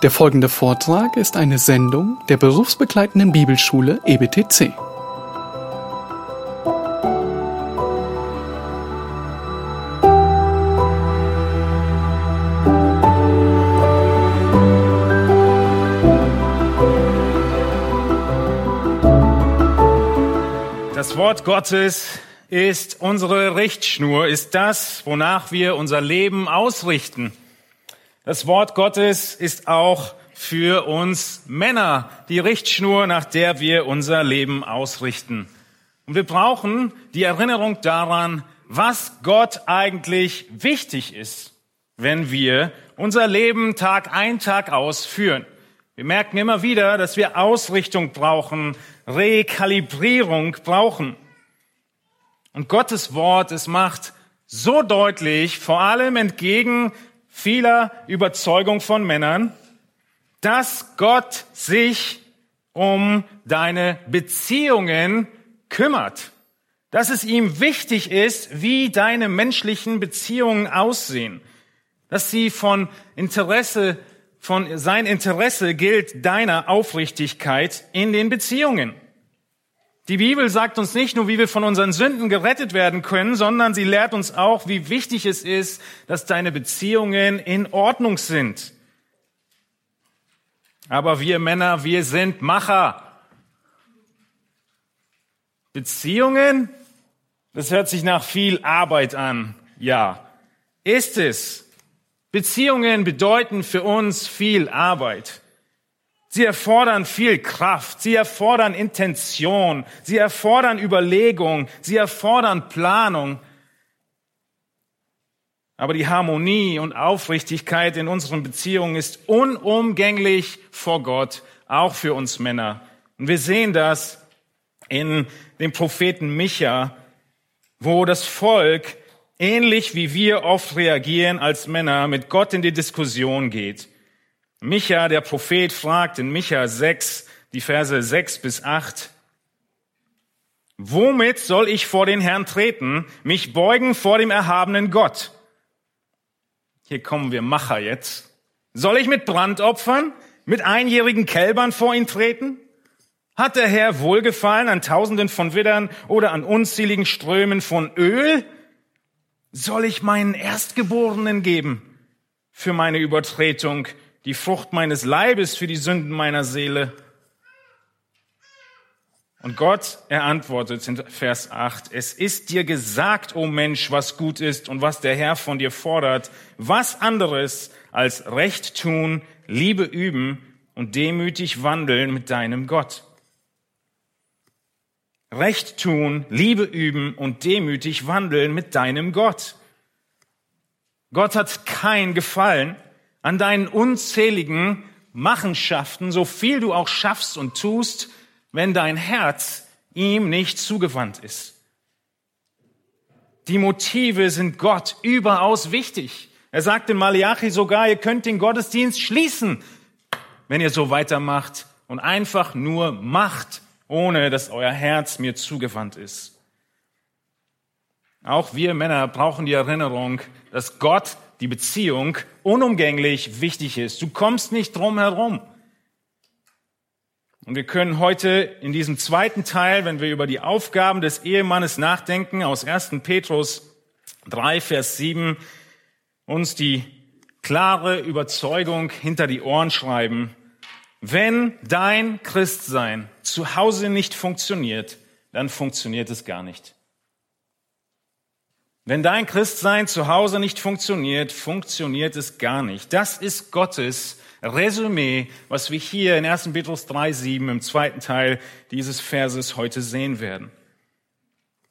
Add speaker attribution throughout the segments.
Speaker 1: Der folgende Vortrag ist eine Sendung der berufsbegleitenden Bibelschule EBTC.
Speaker 2: Das Wort Gottes ist unsere Richtschnur, ist das, wonach wir unser Leben ausrichten. Das Wort Gottes ist auch für uns Männer die Richtschnur, nach der wir unser Leben ausrichten. Und wir brauchen die Erinnerung daran, was Gott eigentlich wichtig ist, wenn wir unser Leben Tag ein, Tag aus führen. Wir merken immer wieder, dass wir Ausrichtung brauchen, Rekalibrierung brauchen. Und Gottes Wort, es macht so deutlich, vor allem entgegen vieler Überzeugung von Männern, dass Gott sich um deine Beziehungen kümmert. Dass es ihm wichtig ist, wie deine menschlichen Beziehungen aussehen. Dass sie von Interesse, von sein Interesse gilt deiner Aufrichtigkeit in den Beziehungen. Die Bibel sagt uns nicht nur, wie wir von unseren Sünden gerettet werden können, sondern sie lehrt uns auch, wie wichtig es ist, dass deine Beziehungen in Ordnung sind. Aber wir Männer, wir sind Macher. Beziehungen, das hört sich nach viel Arbeit an. Ja, ist es. Beziehungen bedeuten für uns viel Arbeit. Sie erfordern viel Kraft, sie erfordern Intention, sie erfordern Überlegung, sie erfordern Planung. Aber die Harmonie und Aufrichtigkeit in unseren Beziehungen ist unumgänglich vor Gott, auch für uns Männer. Und wir sehen das in dem Propheten Micha, wo das Volk ähnlich wie wir oft reagieren als Männer mit Gott in die Diskussion geht. Micha, der Prophet, fragt in Micha 6, die Verse 6 bis 8, Womit soll ich vor den Herrn treten, mich beugen vor dem erhabenen Gott? Hier kommen wir Macher jetzt. Soll ich mit Brandopfern, mit einjährigen Kälbern vor ihn treten? Hat der Herr Wohlgefallen an Tausenden von Widdern oder an unzähligen Strömen von Öl? Soll ich meinen Erstgeborenen geben für meine Übertretung, die Frucht meines Leibes für die Sünden meiner Seele? Und Gott, er antwortet in Vers 8, es ist dir gesagt, o oh Mensch, was gut ist und was der Herr von dir fordert, was anderes als Recht tun, Liebe üben und demütig wandeln mit deinem Gott. Recht tun, Liebe üben und demütig wandeln mit deinem Gott. Gott hat kein Gefallen an deinen unzähligen Machenschaften, so viel du auch schaffst und tust, wenn dein Herz ihm nicht zugewandt ist. Die Motive sind Gott überaus wichtig. Er sagt in Malachi sogar, ihr könnt den Gottesdienst schließen, wenn ihr so weitermacht und einfach nur macht, ohne dass euer Herz mir zugewandt ist. Auch wir Männer brauchen die Erinnerung, dass Gott die Beziehung unumgänglich wichtig ist. Du kommst nicht drum herum. Und wir können heute in diesem zweiten Teil, wenn wir über die Aufgaben des Ehemannes nachdenken, aus 1. Petrus 3, Vers 7, uns die klare Überzeugung hinter die Ohren schreiben. Wenn dein Christsein zu Hause nicht funktioniert, dann funktioniert es gar nicht. Wenn dein Christsein zu Hause nicht funktioniert, funktioniert es gar nicht. Das ist Gottes Resümee, was wir hier in 1. Petrus 3,7 im zweiten Teil dieses Verses heute sehen werden.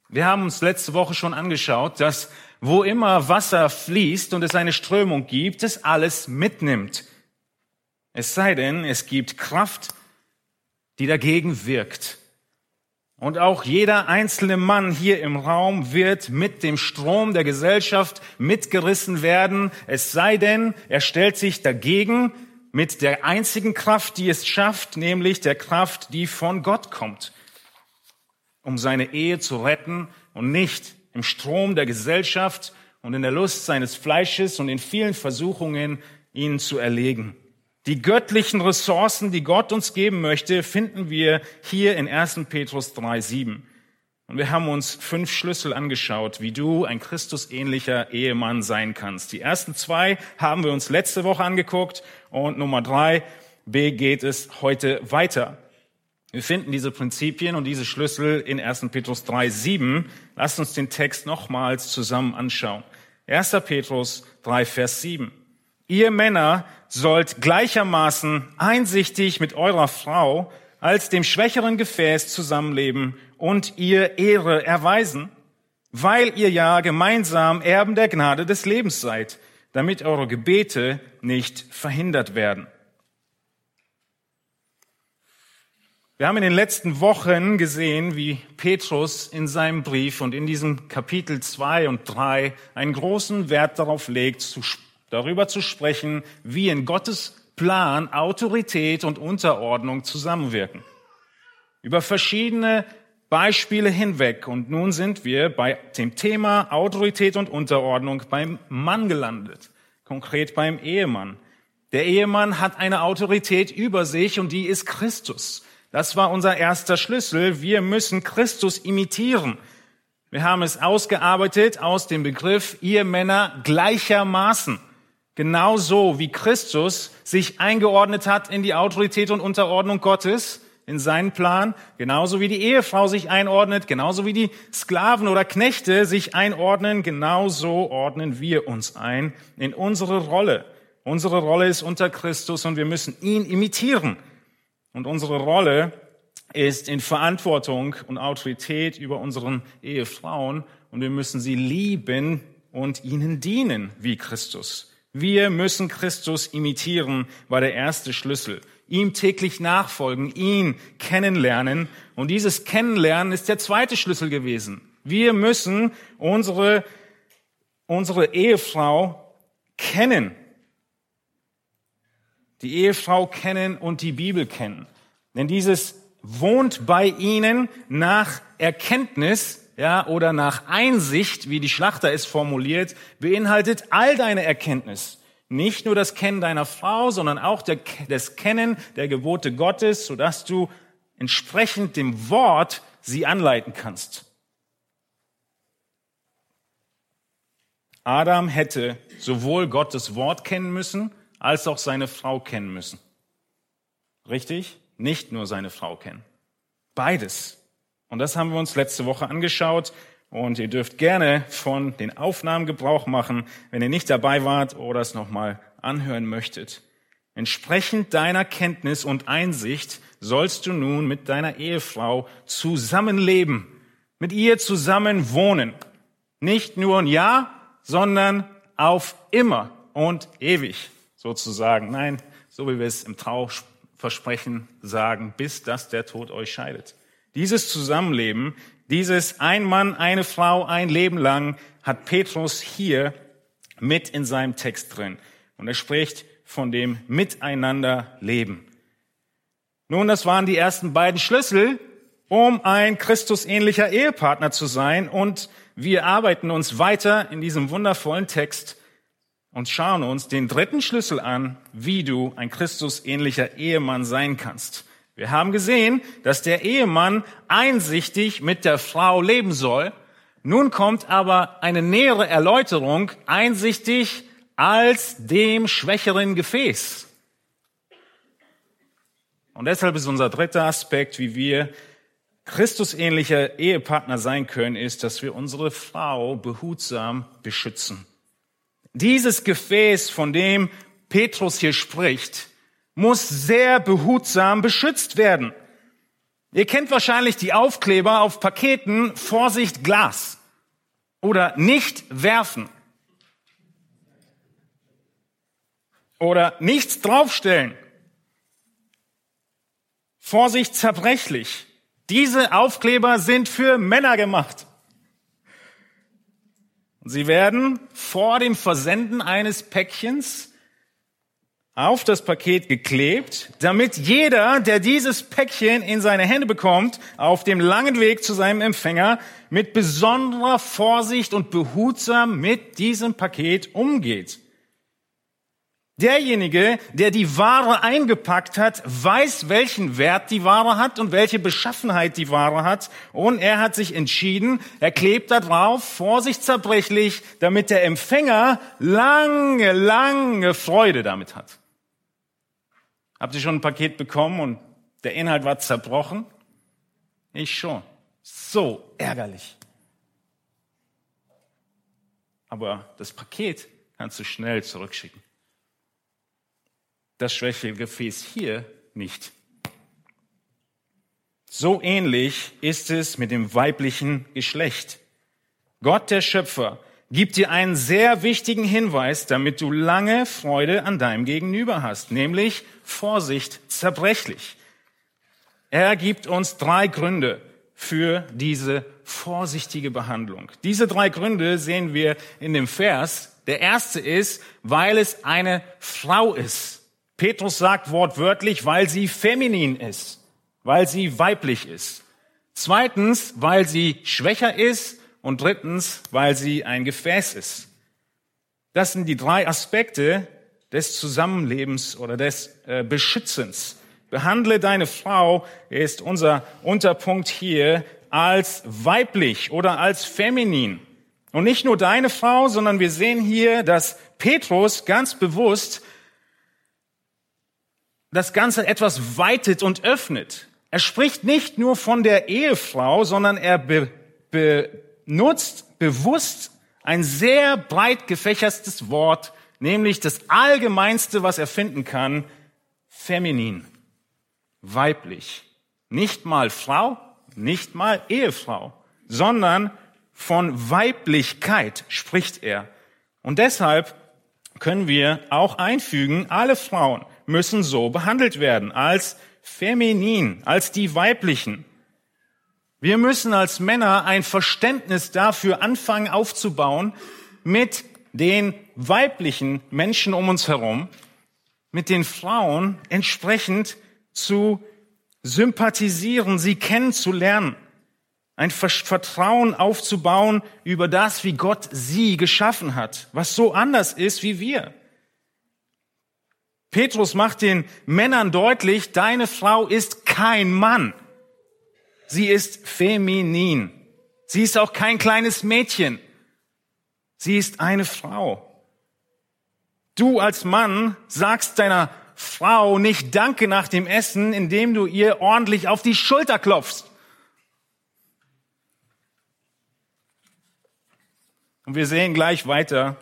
Speaker 2: Wir haben uns letzte Woche schon angeschaut, dass wo immer Wasser fließt und es eine Strömung gibt, es alles mitnimmt. Es sei denn, es gibt Kraft, die dagegen wirkt. Und auch jeder einzelne Mann hier im Raum wird mit dem Strom der Gesellschaft mitgerissen werden, es sei denn, er stellt sich dagegen mit der einzigen Kraft, die es schafft, nämlich der Kraft, die von Gott kommt, um seine Ehe zu retten und nicht im Strom der Gesellschaft und in der Lust seines Fleisches und in vielen Versuchungen ihn zu erlegen. Die göttlichen Ressourcen, die Gott uns geben möchte, finden wir hier in 1. Petrus 3,7. Und wir haben uns fünf Schlüssel angeschaut, wie du ein Christusähnlicher Ehemann sein kannst. Die ersten zwei haben wir uns letzte Woche angeguckt und Nummer drei, B geht es heute weiter. Wir finden diese Prinzipien und diese Schlüssel in 1. Petrus 3,7. Lasst uns den Text nochmals zusammen anschauen. 1. Petrus 3, Vers 7. Ihr Männer sollt gleichermaßen einsichtig mit eurer Frau als dem schwächeren Gefäß zusammenleben und ihr Ehre erweisen, weil ihr ja gemeinsam Erben der Gnade des Lebens seid, damit eure Gebete nicht verhindert werden. Wir haben in den letzten Wochen gesehen, wie Petrus in seinem Brief und in diesem Kapitel 2 und 3 einen großen Wert darauf legt, darüber zu sprechen, wie in Gottes Plan Autorität und Unterordnung zusammenwirken. Über verschiedene Beispiele hinweg. Und nun sind wir bei dem Thema Autorität und Unterordnung beim Mann gelandet, konkret beim Ehemann. Der Ehemann hat eine Autorität über sich und die ist Christus. Das war unser erster Schlüssel. Wir müssen Christus imitieren. Wir haben es ausgearbeitet aus dem Begriff ihr Männer gleichermaßen. Genauso wie Christus sich eingeordnet hat in die Autorität und Unterordnung Gottes, in seinen Plan, genauso wie die Ehefrau sich einordnet, genauso wie die Sklaven oder Knechte sich einordnen, genauso ordnen wir uns ein in unsere Rolle. Unsere Rolle ist unter Christus und wir müssen ihn imitieren. Und unsere Rolle ist in Verantwortung und Autorität über unseren Ehefrauen und wir müssen sie lieben und ihnen dienen wie Christus. Wir müssen Christus imitieren, war der erste Schlüssel ihm täglich nachfolgen, ihn kennenlernen. Und dieses Kennenlernen ist der zweite Schlüssel gewesen. Wir müssen unsere, unsere Ehefrau kennen. Die Ehefrau kennen und die Bibel kennen. Denn dieses wohnt bei ihnen nach Erkenntnis, ja, oder nach Einsicht, wie die Schlachter es formuliert, beinhaltet all deine Erkenntnis. Nicht nur das Kennen deiner Frau, sondern auch das Kennen der Gebote Gottes, sodass du entsprechend dem Wort sie anleiten kannst. Adam hätte sowohl Gottes Wort kennen müssen, als auch seine Frau kennen müssen. Richtig? Nicht nur seine Frau kennen. Beides. Und das haben wir uns letzte Woche angeschaut. Und ihr dürft gerne von den Aufnahmen Gebrauch machen, wenn ihr nicht dabei wart oder es nochmal anhören möchtet. Entsprechend deiner Kenntnis und Einsicht sollst du nun mit deiner Ehefrau zusammenleben, mit ihr zusammen wohnen. Nicht nur ein Jahr, sondern auf immer und ewig sozusagen. Nein, so wie wir es im Trauversprechen sagen, bis dass der Tod euch scheidet. Dieses Zusammenleben dieses ein Mann, eine Frau, ein Leben lang hat Petrus hier mit in seinem Text drin. Und er spricht von dem Miteinanderleben. Nun, das waren die ersten beiden Schlüssel, um ein Christusähnlicher Ehepartner zu sein. Und wir arbeiten uns weiter in diesem wundervollen Text und schauen uns den dritten Schlüssel an, wie du ein Christusähnlicher Ehemann sein kannst. Wir haben gesehen, dass der Ehemann einsichtig mit der Frau leben soll. Nun kommt aber eine nähere Erläuterung, einsichtig als dem schwächeren Gefäß. Und deshalb ist unser dritter Aspekt, wie wir Christusähnlicher Ehepartner sein können, ist, dass wir unsere Frau behutsam beschützen. Dieses Gefäß, von dem Petrus hier spricht, muss sehr behutsam beschützt werden. Ihr kennt wahrscheinlich die Aufkleber auf Paketen Vorsicht Glas oder nicht werfen oder nichts draufstellen. Vorsicht zerbrechlich. Diese Aufkleber sind für Männer gemacht. Sie werden vor dem Versenden eines Päckchens auf das Paket geklebt, damit jeder, der dieses Päckchen in seine Hände bekommt, auf dem langen Weg zu seinem Empfänger mit besonderer Vorsicht und behutsam mit diesem Paket umgeht. Derjenige, der die Ware eingepackt hat, weiß, welchen Wert die Ware hat und welche Beschaffenheit die Ware hat. Und er hat sich entschieden, er klebt da drauf, vorsicht zerbrechlich, damit der Empfänger lange, lange Freude damit hat. Habt ihr schon ein Paket bekommen und der Inhalt war zerbrochen? Ich schon. So ärgerlich. Aber das Paket kannst du schnell zurückschicken das schwächere Gefäß hier nicht. So ähnlich ist es mit dem weiblichen Geschlecht. Gott, der Schöpfer, gibt dir einen sehr wichtigen Hinweis, damit du lange Freude an deinem Gegenüber hast, nämlich Vorsicht, zerbrechlich. Er gibt uns drei Gründe für diese vorsichtige Behandlung. Diese drei Gründe sehen wir in dem Vers. Der erste ist, weil es eine Frau ist. Petrus sagt wortwörtlich, weil sie feminin ist, weil sie weiblich ist. Zweitens, weil sie schwächer ist. Und drittens, weil sie ein Gefäß ist. Das sind die drei Aspekte des Zusammenlebens oder des äh, Beschützens. Behandle deine Frau, ist unser Unterpunkt hier, als weiblich oder als feminin. Und nicht nur deine Frau, sondern wir sehen hier, dass Petrus ganz bewusst das Ganze etwas weitet und öffnet. Er spricht nicht nur von der Ehefrau, sondern er be benutzt bewusst ein sehr breit gefächertes Wort, nämlich das allgemeinste, was er finden kann, feminin, weiblich. Nicht mal Frau, nicht mal Ehefrau, sondern von Weiblichkeit spricht er. Und deshalb können wir auch einfügen, alle Frauen müssen so behandelt werden, als feminin, als die weiblichen. Wir müssen als Männer ein Verständnis dafür anfangen aufzubauen, mit den weiblichen Menschen um uns herum, mit den Frauen entsprechend zu sympathisieren, sie kennenzulernen, ein Vertrauen aufzubauen über das, wie Gott sie geschaffen hat, was so anders ist wie wir. Petrus macht den Männern deutlich, deine Frau ist kein Mann. Sie ist feminin. Sie ist auch kein kleines Mädchen. Sie ist eine Frau. Du als Mann sagst deiner Frau nicht Danke nach dem Essen, indem du ihr ordentlich auf die Schulter klopfst. Und wir sehen gleich weiter,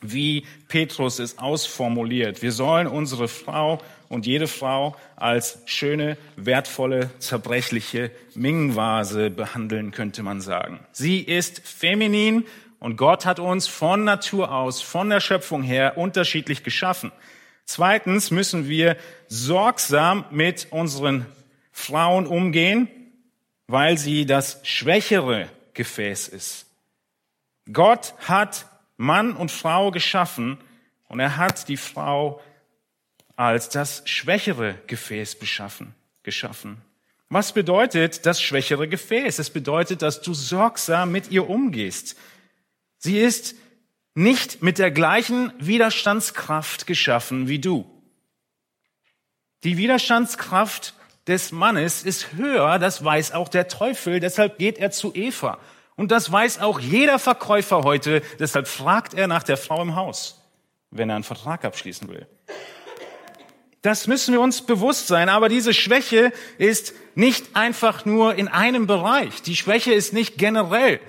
Speaker 2: wie Petrus es ausformuliert. Wir sollen unsere Frau und jede Frau als schöne, wertvolle, zerbrechliche Mingvase behandeln, könnte man sagen. Sie ist feminin und Gott hat uns von Natur aus, von der Schöpfung her unterschiedlich geschaffen. Zweitens müssen wir sorgsam mit unseren Frauen umgehen, weil sie das schwächere Gefäß ist. Gott hat Mann und Frau geschaffen und er hat die Frau als das schwächere Gefäß beschaffen, geschaffen. Was bedeutet das schwächere Gefäß? Es bedeutet, dass du sorgsam mit ihr umgehst. Sie ist nicht mit der gleichen Widerstandskraft geschaffen wie du. Die Widerstandskraft des Mannes ist höher, das weiß auch der Teufel, deshalb geht er zu Eva und das weiß auch jeder Verkäufer heute. Deshalb fragt er nach der Frau im Haus, wenn er einen Vertrag abschließen will. Das müssen wir uns bewusst sein. Aber diese Schwäche ist nicht einfach nur in einem Bereich. Die Schwäche ist nicht generell.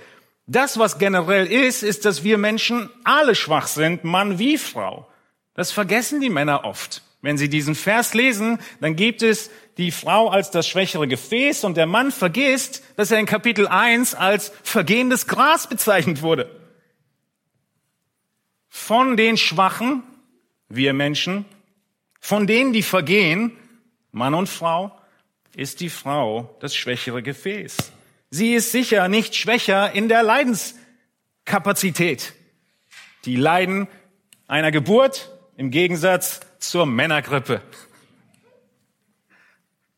Speaker 2: Das, was generell ist, ist, dass wir Menschen alle schwach sind, Mann wie Frau. Das vergessen die Männer oft. Wenn sie diesen Vers lesen, dann gibt es die Frau als das schwächere Gefäß und der Mann vergisst, dass er in Kapitel 1 als vergehendes Gras bezeichnet wurde. Von den Schwachen, wir Menschen, von denen, die vergehen, Mann und Frau, ist die Frau das schwächere Gefäß. Sie ist sicher nicht schwächer in der Leidenskapazität. Die Leiden einer Geburt im Gegensatz zur Männergrippe.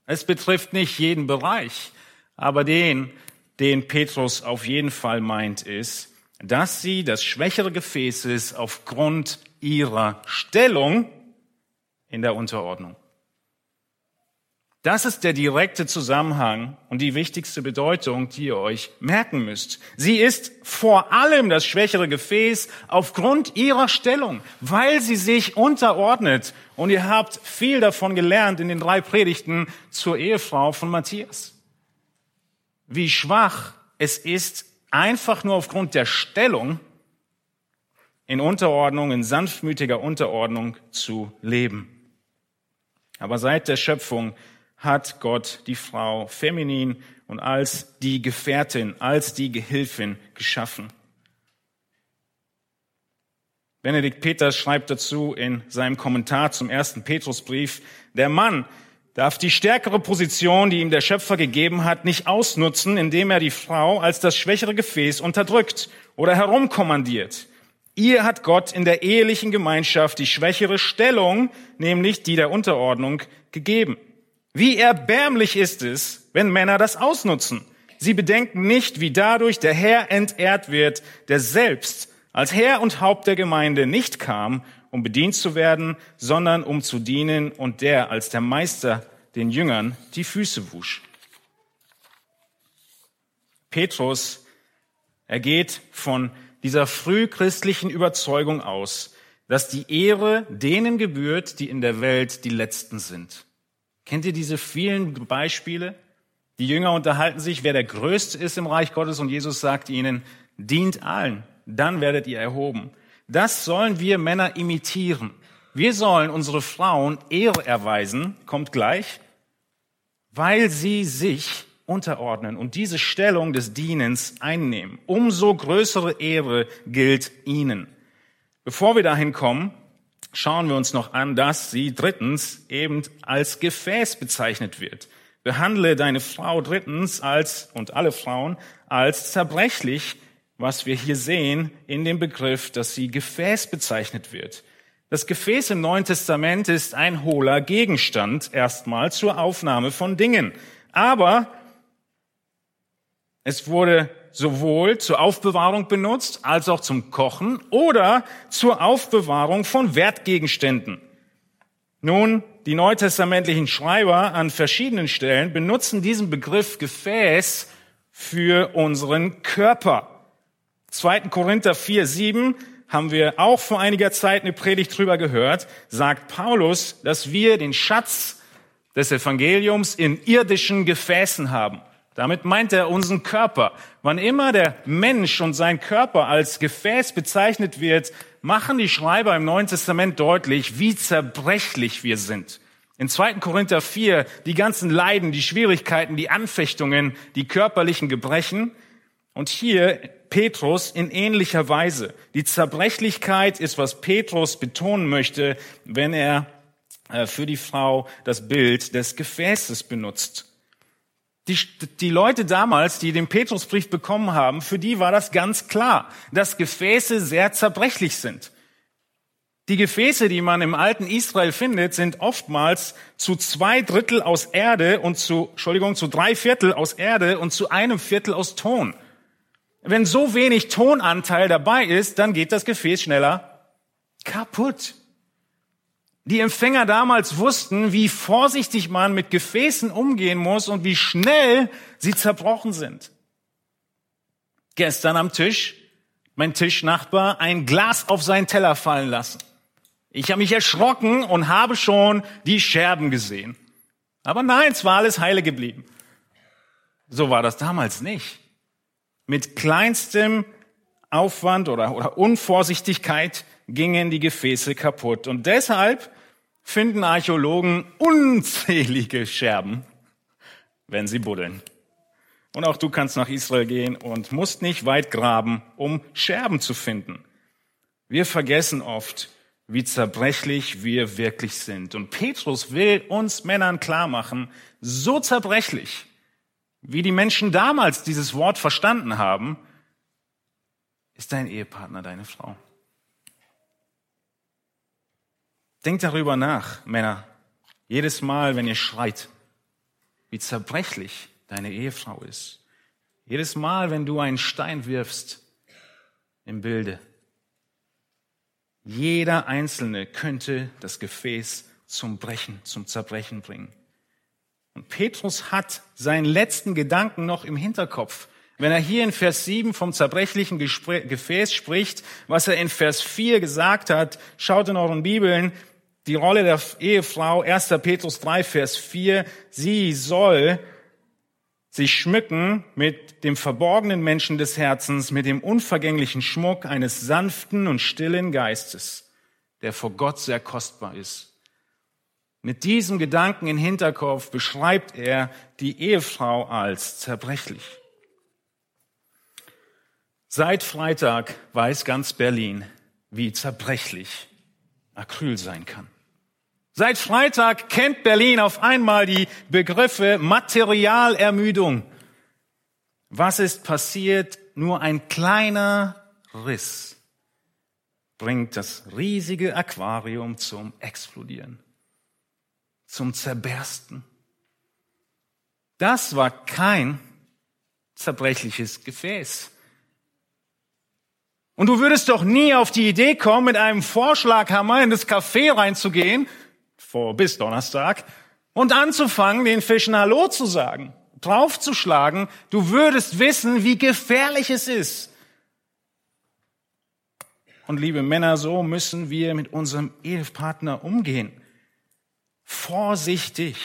Speaker 2: Es betrifft nicht jeden Bereich, aber den, den Petrus auf jeden Fall meint, ist, dass sie das schwächere Gefäß ist aufgrund ihrer Stellung in der Unterordnung. Das ist der direkte Zusammenhang und die wichtigste Bedeutung, die ihr euch merken müsst. Sie ist vor allem das schwächere Gefäß aufgrund ihrer Stellung, weil sie sich unterordnet. Und ihr habt viel davon gelernt in den drei Predigten zur Ehefrau von Matthias. Wie schwach es ist, einfach nur aufgrund der Stellung in Unterordnung, in sanftmütiger Unterordnung zu leben. Aber seit der Schöpfung hat Gott die Frau feminin und als die Gefährtin, als die Gehilfin geschaffen. Benedikt Peters schreibt dazu in seinem Kommentar zum ersten Petrusbrief, der Mann darf die stärkere Position, die ihm der Schöpfer gegeben hat, nicht ausnutzen, indem er die Frau als das schwächere Gefäß unterdrückt oder herumkommandiert. Ihr hat Gott in der ehelichen Gemeinschaft die schwächere Stellung, nämlich die der Unterordnung, gegeben. Wie erbärmlich ist es, wenn Männer das ausnutzen. Sie bedenken nicht, wie dadurch der Herr entehrt wird, der selbst als Herr und Haupt der Gemeinde nicht kam, um bedient zu werden, sondern um zu dienen und der als der Meister den Jüngern die Füße wusch. Petrus, er geht von dieser frühchristlichen Überzeugung aus, dass die Ehre denen gebührt, die in der Welt die Letzten sind. Kennt ihr diese vielen Beispiele? Die Jünger unterhalten sich, wer der Größte ist im Reich Gottes und Jesus sagt ihnen, dient allen, dann werdet ihr erhoben. Das sollen wir Männer imitieren. Wir sollen unsere Frauen Ehre erweisen, kommt gleich, weil sie sich unterordnen und diese Stellung des Dienens einnehmen. Umso größere Ehre gilt ihnen. Bevor wir dahin kommen, schauen wir uns noch an, dass sie drittens eben als Gefäß bezeichnet wird. Behandle deine Frau drittens als, und alle Frauen, als zerbrechlich, was wir hier sehen in dem Begriff, dass sie Gefäß bezeichnet wird. Das Gefäß im Neuen Testament ist ein hohler Gegenstand erstmal zur Aufnahme von Dingen. Aber es wurde sowohl zur Aufbewahrung benutzt als auch zum Kochen oder zur Aufbewahrung von Wertgegenständen. Nun, die neutestamentlichen Schreiber an verschiedenen Stellen benutzen diesen Begriff Gefäß für unseren Körper. 2. Korinther 4, 7 haben wir auch vor einiger Zeit eine Predigt drüber gehört, sagt Paulus, dass wir den Schatz des Evangeliums in irdischen Gefäßen haben. Damit meint er unseren Körper. Wann immer der Mensch und sein Körper als Gefäß bezeichnet wird, machen die Schreiber im Neuen Testament deutlich, wie zerbrechlich wir sind. In 2. Korinther 4 die ganzen Leiden, die Schwierigkeiten, die Anfechtungen, die körperlichen Gebrechen. Und hier Petrus in ähnlicher Weise. Die Zerbrechlichkeit ist, was Petrus betonen möchte, wenn er äh, für die Frau das Bild des Gefäßes benutzt. Die, die Leute damals, die den Petrusbrief bekommen haben, für die war das ganz klar, dass Gefäße sehr zerbrechlich sind. Die Gefäße, die man im alten Israel findet, sind oftmals zu zwei Drittel aus Erde und zu, Entschuldigung, zu drei Viertel aus Erde und zu einem Viertel aus Ton. Wenn so wenig Tonanteil dabei ist, dann geht das Gefäß schneller kaputt. Die Empfänger damals wussten, wie vorsichtig man mit Gefäßen umgehen muss und wie schnell sie zerbrochen sind. Gestern am Tisch, mein Tischnachbar, ein Glas auf seinen Teller fallen lassen. Ich habe mich erschrocken und habe schon die Scherben gesehen. Aber nein, es war alles heile geblieben. So war das damals nicht. Mit kleinstem Aufwand oder, oder Unvorsichtigkeit gingen die Gefäße kaputt. Und deshalb finden Archäologen unzählige Scherben, wenn sie buddeln. Und auch du kannst nach Israel gehen und musst nicht weit graben, um Scherben zu finden. Wir vergessen oft, wie zerbrechlich wir wirklich sind. Und Petrus will uns Männern klar machen, so zerbrechlich, wie die Menschen damals dieses Wort verstanden haben, ist dein Ehepartner deine Frau. Denkt darüber nach, Männer, jedes Mal, wenn ihr schreit, wie zerbrechlich deine Ehefrau ist. Jedes Mal, wenn du einen Stein wirfst im Bilde. Jeder Einzelne könnte das Gefäß zum Brechen, zum Zerbrechen bringen. Und Petrus hat seinen letzten Gedanken noch im Hinterkopf. Wenn er hier in Vers 7 vom zerbrechlichen Gefäß spricht, was er in Vers 4 gesagt hat, schaut in euren Bibeln, die Rolle der Ehefrau, 1. Petrus 3, Vers 4, sie soll sich schmücken mit dem verborgenen Menschen des Herzens, mit dem unvergänglichen Schmuck eines sanften und stillen Geistes, der vor Gott sehr kostbar ist. Mit diesem Gedanken im Hinterkopf beschreibt er die Ehefrau als zerbrechlich. Seit Freitag weiß ganz Berlin, wie zerbrechlich Acryl sein kann. Seit Freitag kennt Berlin auf einmal die Begriffe Materialermüdung. Was ist passiert? Nur ein kleiner Riss bringt das riesige Aquarium zum Explodieren zum Zerbersten. Das war kein zerbrechliches Gefäß. Und du würdest doch nie auf die Idee kommen, mit einem Vorschlaghammer in das Café reinzugehen, vor bis Donnerstag, und anzufangen, den Fischen Hallo zu sagen, draufzuschlagen. Du würdest wissen, wie gefährlich es ist. Und liebe Männer, so müssen wir mit unserem Ehepartner umgehen vorsichtig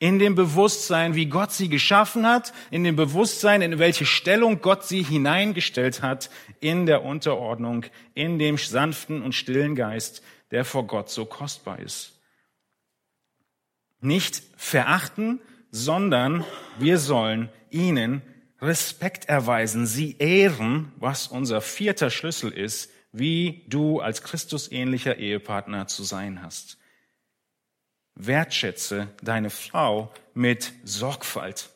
Speaker 2: in dem Bewusstsein, wie Gott sie geschaffen hat, in dem Bewusstsein, in welche Stellung Gott sie hineingestellt hat, in der Unterordnung, in dem sanften und stillen Geist, der vor Gott so kostbar ist. Nicht verachten, sondern wir sollen ihnen Respekt erweisen, sie ehren, was unser vierter Schlüssel ist, wie du als Christusähnlicher Ehepartner zu sein hast. Wertschätze deine Frau mit Sorgfalt.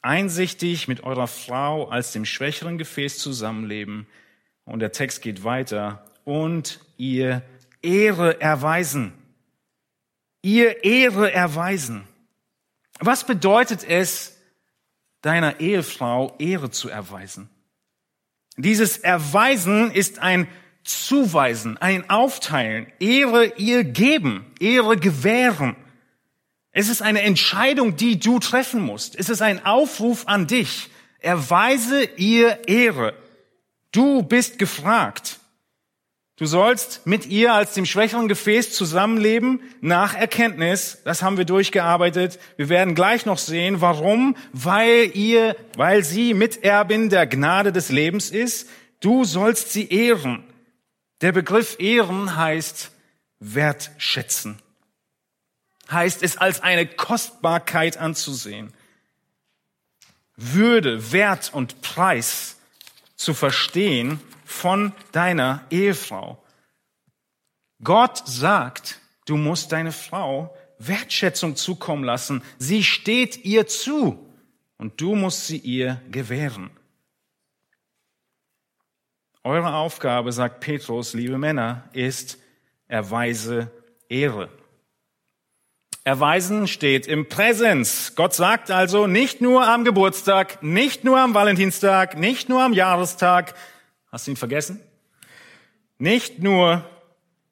Speaker 2: Einsichtig mit eurer Frau als dem schwächeren Gefäß zusammenleben. Und der Text geht weiter. Und ihr Ehre erweisen. Ihr Ehre erweisen. Was bedeutet es, deiner Ehefrau Ehre zu erweisen? Dieses Erweisen ist ein zuweisen, ein Aufteilen, Ehre ihr geben, Ehre gewähren. Es ist eine Entscheidung, die du treffen musst. Es ist ein Aufruf an dich. Erweise ihr Ehre. Du bist gefragt. Du sollst mit ihr als dem schwächeren Gefäß zusammenleben nach Erkenntnis. Das haben wir durchgearbeitet. Wir werden gleich noch sehen, warum. Weil ihr, weil sie Miterbin der Gnade des Lebens ist. Du sollst sie ehren. Der Begriff Ehren heißt wertschätzen, heißt es als eine Kostbarkeit anzusehen, Würde, Wert und Preis zu verstehen von deiner Ehefrau. Gott sagt, du musst deine Frau Wertschätzung zukommen lassen. Sie steht ihr zu und du musst sie ihr gewähren. Eure Aufgabe, sagt Petrus, liebe Männer, ist, erweise Ehre. Erweisen steht im Präsens. Gott sagt also nicht nur am Geburtstag, nicht nur am Valentinstag, nicht nur am Jahrestag. Hast du ihn vergessen? Nicht nur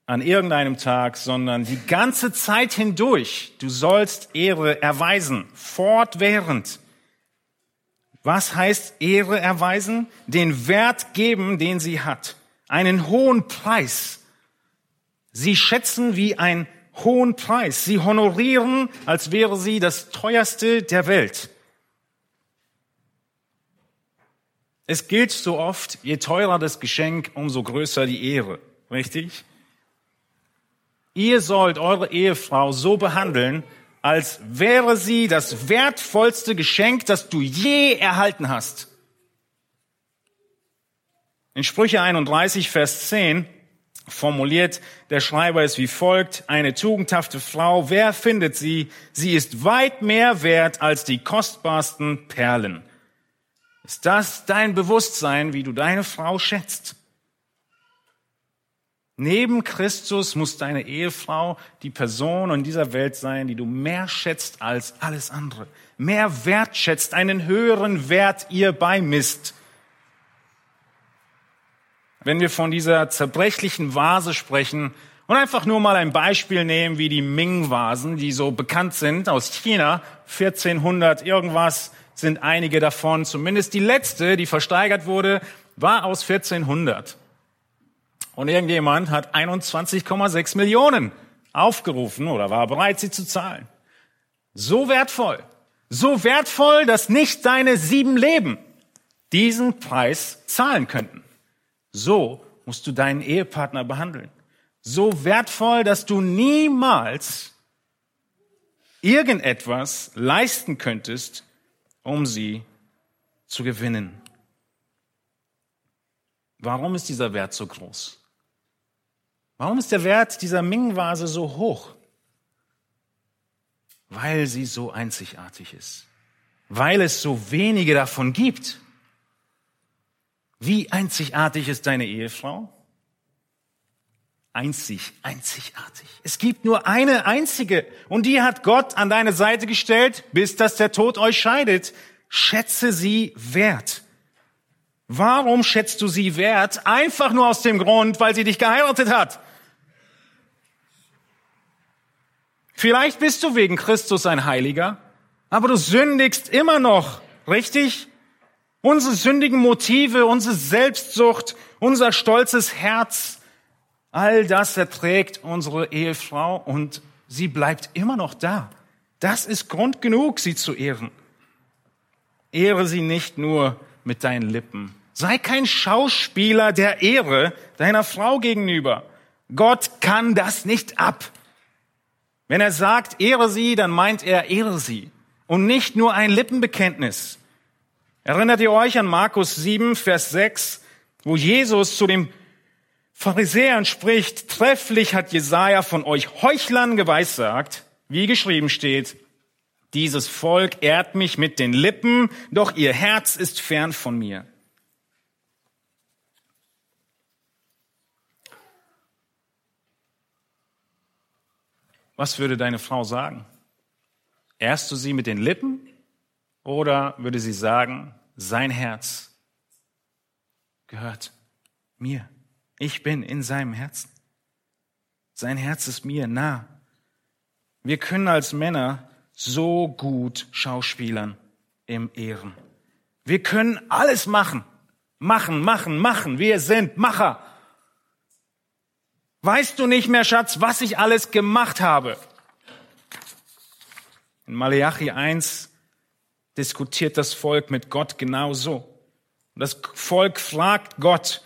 Speaker 2: an irgendeinem Tag, sondern die ganze Zeit hindurch. Du sollst Ehre erweisen, fortwährend. Was heißt Ehre erweisen? Den Wert geben, den sie hat. Einen hohen Preis. Sie schätzen wie einen hohen Preis. Sie honorieren, als wäre sie das teuerste der Welt. Es gilt so oft, je teurer das Geschenk, umso größer die Ehre. Richtig? Ihr sollt eure Ehefrau so behandeln, als wäre sie das wertvollste Geschenk, das du je erhalten hast. In Sprüche 31, Vers 10 formuliert der Schreiber es wie folgt, eine tugendhafte Frau, wer findet sie? Sie ist weit mehr wert als die kostbarsten Perlen. Ist das dein Bewusstsein, wie du deine Frau schätzt? Neben Christus muss deine Ehefrau die Person in dieser Welt sein, die du mehr schätzt als alles andere. Mehr wertschätzt, einen höheren Wert ihr beimisst. Wenn wir von dieser zerbrechlichen Vase sprechen Und einfach nur mal ein Beispiel nehmen, wie die Ming-Vasen, die so bekannt sind aus China, 1400 irgendwas sind einige davon. Zumindest die letzte, die versteigert wurde, war aus 1400. Und irgendjemand hat 21,6 Millionen aufgerufen oder war bereit, sie zu zahlen. So wertvoll. So wertvoll, dass nicht deine sieben Leben diesen Preis zahlen könnten. So musst du deinen Ehepartner behandeln. So wertvoll, dass du niemals irgendetwas leisten könntest, um sie zu gewinnen. Warum ist dieser Wert so groß? Warum ist der Wert dieser Ming-Vase so hoch? Weil sie so einzigartig ist. Weil es so wenige davon gibt. Wie einzigartig ist deine Ehefrau? Einzig, einzigartig. Es gibt nur eine einzige und die hat Gott an deine Seite gestellt, bis dass der Tod euch scheidet. Schätze sie wert. Warum schätzt du sie wert? Einfach nur aus dem Grund, weil sie dich geheiratet hat. Vielleicht bist du wegen Christus ein Heiliger, aber du sündigst immer noch, richtig? Unsere sündigen Motive, unsere Selbstsucht, unser stolzes Herz, all das erträgt unsere Ehefrau und sie bleibt immer noch da. Das ist Grund genug, sie zu ehren. Ehre sie nicht nur mit deinen Lippen. Sei kein Schauspieler der Ehre deiner Frau gegenüber. Gott kann das nicht ab. Wenn er sagt, ehre sie, dann meint er, ehre sie. Und nicht nur ein Lippenbekenntnis. Erinnert ihr euch an Markus 7, Vers 6, wo Jesus zu dem Pharisäern spricht, trefflich hat Jesaja von euch Heuchlern geweissagt, wie geschrieben steht, dieses Volk ehrt mich mit den Lippen, doch ihr Herz ist fern von mir. Was würde deine Frau sagen? Ehrst du sie mit den Lippen oder würde sie sagen, sein Herz gehört mir. Ich bin in seinem Herzen. Sein Herz ist mir nah. Wir können als Männer so gut schauspielern im Ehren. Wir können alles machen. Machen, machen, machen. Wir sind Macher. Weißt du nicht mehr, Schatz, was ich alles gemacht habe? In Malachi 1 diskutiert das Volk mit Gott genauso. Und das Volk fragt Gott,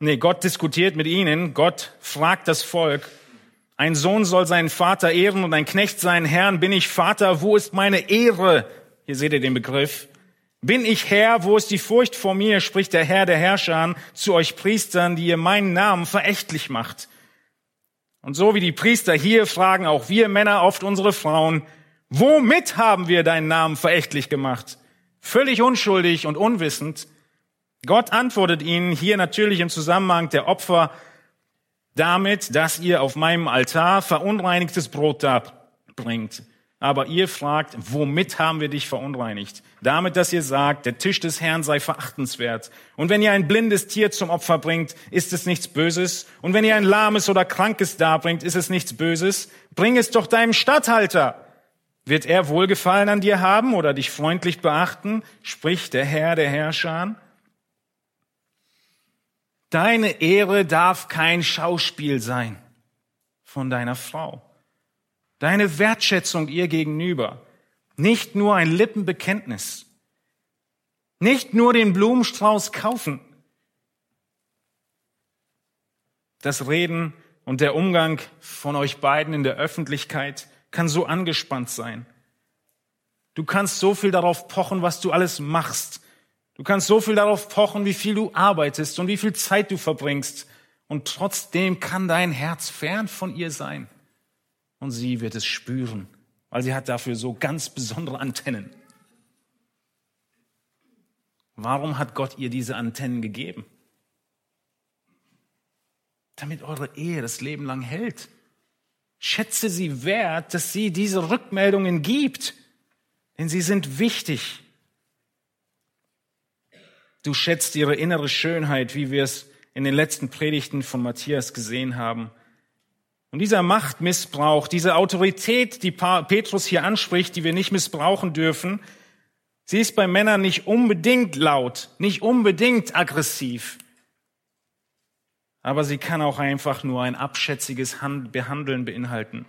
Speaker 2: nee, Gott diskutiert mit ihnen, Gott fragt das Volk, ein Sohn soll seinen Vater ehren und ein Knecht seinen Herrn. Bin ich Vater? Wo ist meine Ehre? Hier seht ihr den Begriff. Bin ich Herr? Wo ist die Furcht vor mir? Spricht der Herr der Herrscher zu euch Priestern, die ihr meinen Namen verächtlich macht. Und so wie die Priester hier fragen auch wir Männer oft unsere Frauen, womit haben wir deinen Namen verächtlich gemacht? Völlig unschuldig und unwissend. Gott antwortet ihnen hier natürlich im Zusammenhang der Opfer damit, dass ihr auf meinem Altar verunreinigtes Brot bringt. Aber ihr fragt, womit haben wir dich verunreinigt? Damit, dass ihr sagt, der Tisch des Herrn sei verachtenswert. Und wenn ihr ein blindes Tier zum Opfer bringt, ist es nichts Böses. Und wenn ihr ein lahmes oder krankes darbringt, ist es nichts Böses. Bring es doch deinem Statthalter. Wird er Wohlgefallen an dir haben oder dich freundlich beachten? Spricht der Herr der Herrscher. Deine Ehre darf kein Schauspiel sein von deiner Frau. Deine Wertschätzung ihr gegenüber. Nicht nur ein Lippenbekenntnis. Nicht nur den Blumenstrauß kaufen. Das Reden und der Umgang von euch beiden in der Öffentlichkeit kann so angespannt sein. Du kannst so viel darauf pochen, was du alles machst. Du kannst so viel darauf pochen, wie viel du arbeitest und wie viel Zeit du verbringst. Und trotzdem kann dein Herz fern von ihr sein und sie wird es spüren, weil sie hat dafür so ganz besondere Antennen. Warum hat Gott ihr diese Antennen gegeben? Damit eure Ehe das Leben lang hält. Schätze sie wert, dass sie diese Rückmeldungen gibt, denn sie sind wichtig. Du schätzt ihre innere Schönheit, wie wir es in den letzten Predigten von Matthias gesehen haben. Und dieser Machtmissbrauch, diese Autorität, die Petrus hier anspricht, die wir nicht missbrauchen dürfen, sie ist bei Männern nicht unbedingt laut, nicht unbedingt aggressiv. Aber sie kann auch einfach nur ein abschätziges Behandeln beinhalten.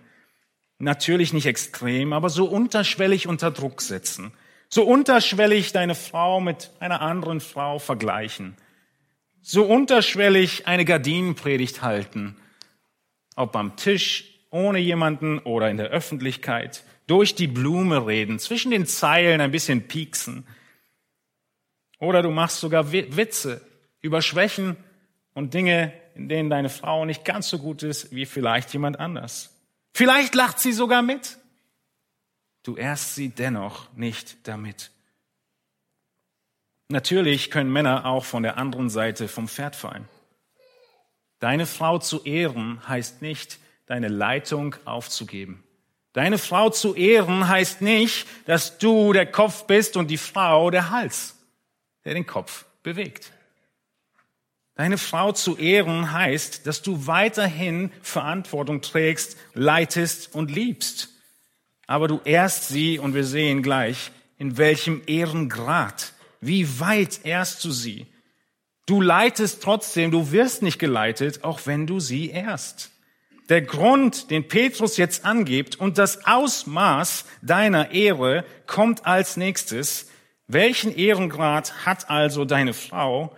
Speaker 2: Natürlich nicht extrem, aber so unterschwellig unter Druck setzen. So unterschwellig deine Frau mit einer anderen Frau vergleichen. So unterschwellig eine Gardinenpredigt halten ob am Tisch, ohne jemanden oder in der Öffentlichkeit, durch die Blume reden, zwischen den Zeilen ein bisschen pieksen. Oder du machst sogar Witze über Schwächen und Dinge, in denen deine Frau nicht ganz so gut ist wie vielleicht jemand anders. Vielleicht lacht sie sogar mit. Du ehrst sie dennoch nicht damit. Natürlich können Männer auch von der anderen Seite vom Pferd fallen. Deine Frau zu ehren heißt nicht, deine Leitung aufzugeben. Deine Frau zu ehren heißt nicht, dass du der Kopf bist und die Frau der Hals, der den Kopf bewegt. Deine Frau zu ehren heißt, dass du weiterhin Verantwortung trägst, leitest und liebst. Aber du ehrst sie und wir sehen gleich, in welchem Ehrengrad, wie weit ehrst du sie, Du leitest trotzdem, du wirst nicht geleitet, auch wenn du sie ehrst. Der Grund, den Petrus jetzt angibt und das Ausmaß deiner Ehre kommt als nächstes. Welchen Ehrengrad hat also deine Frau?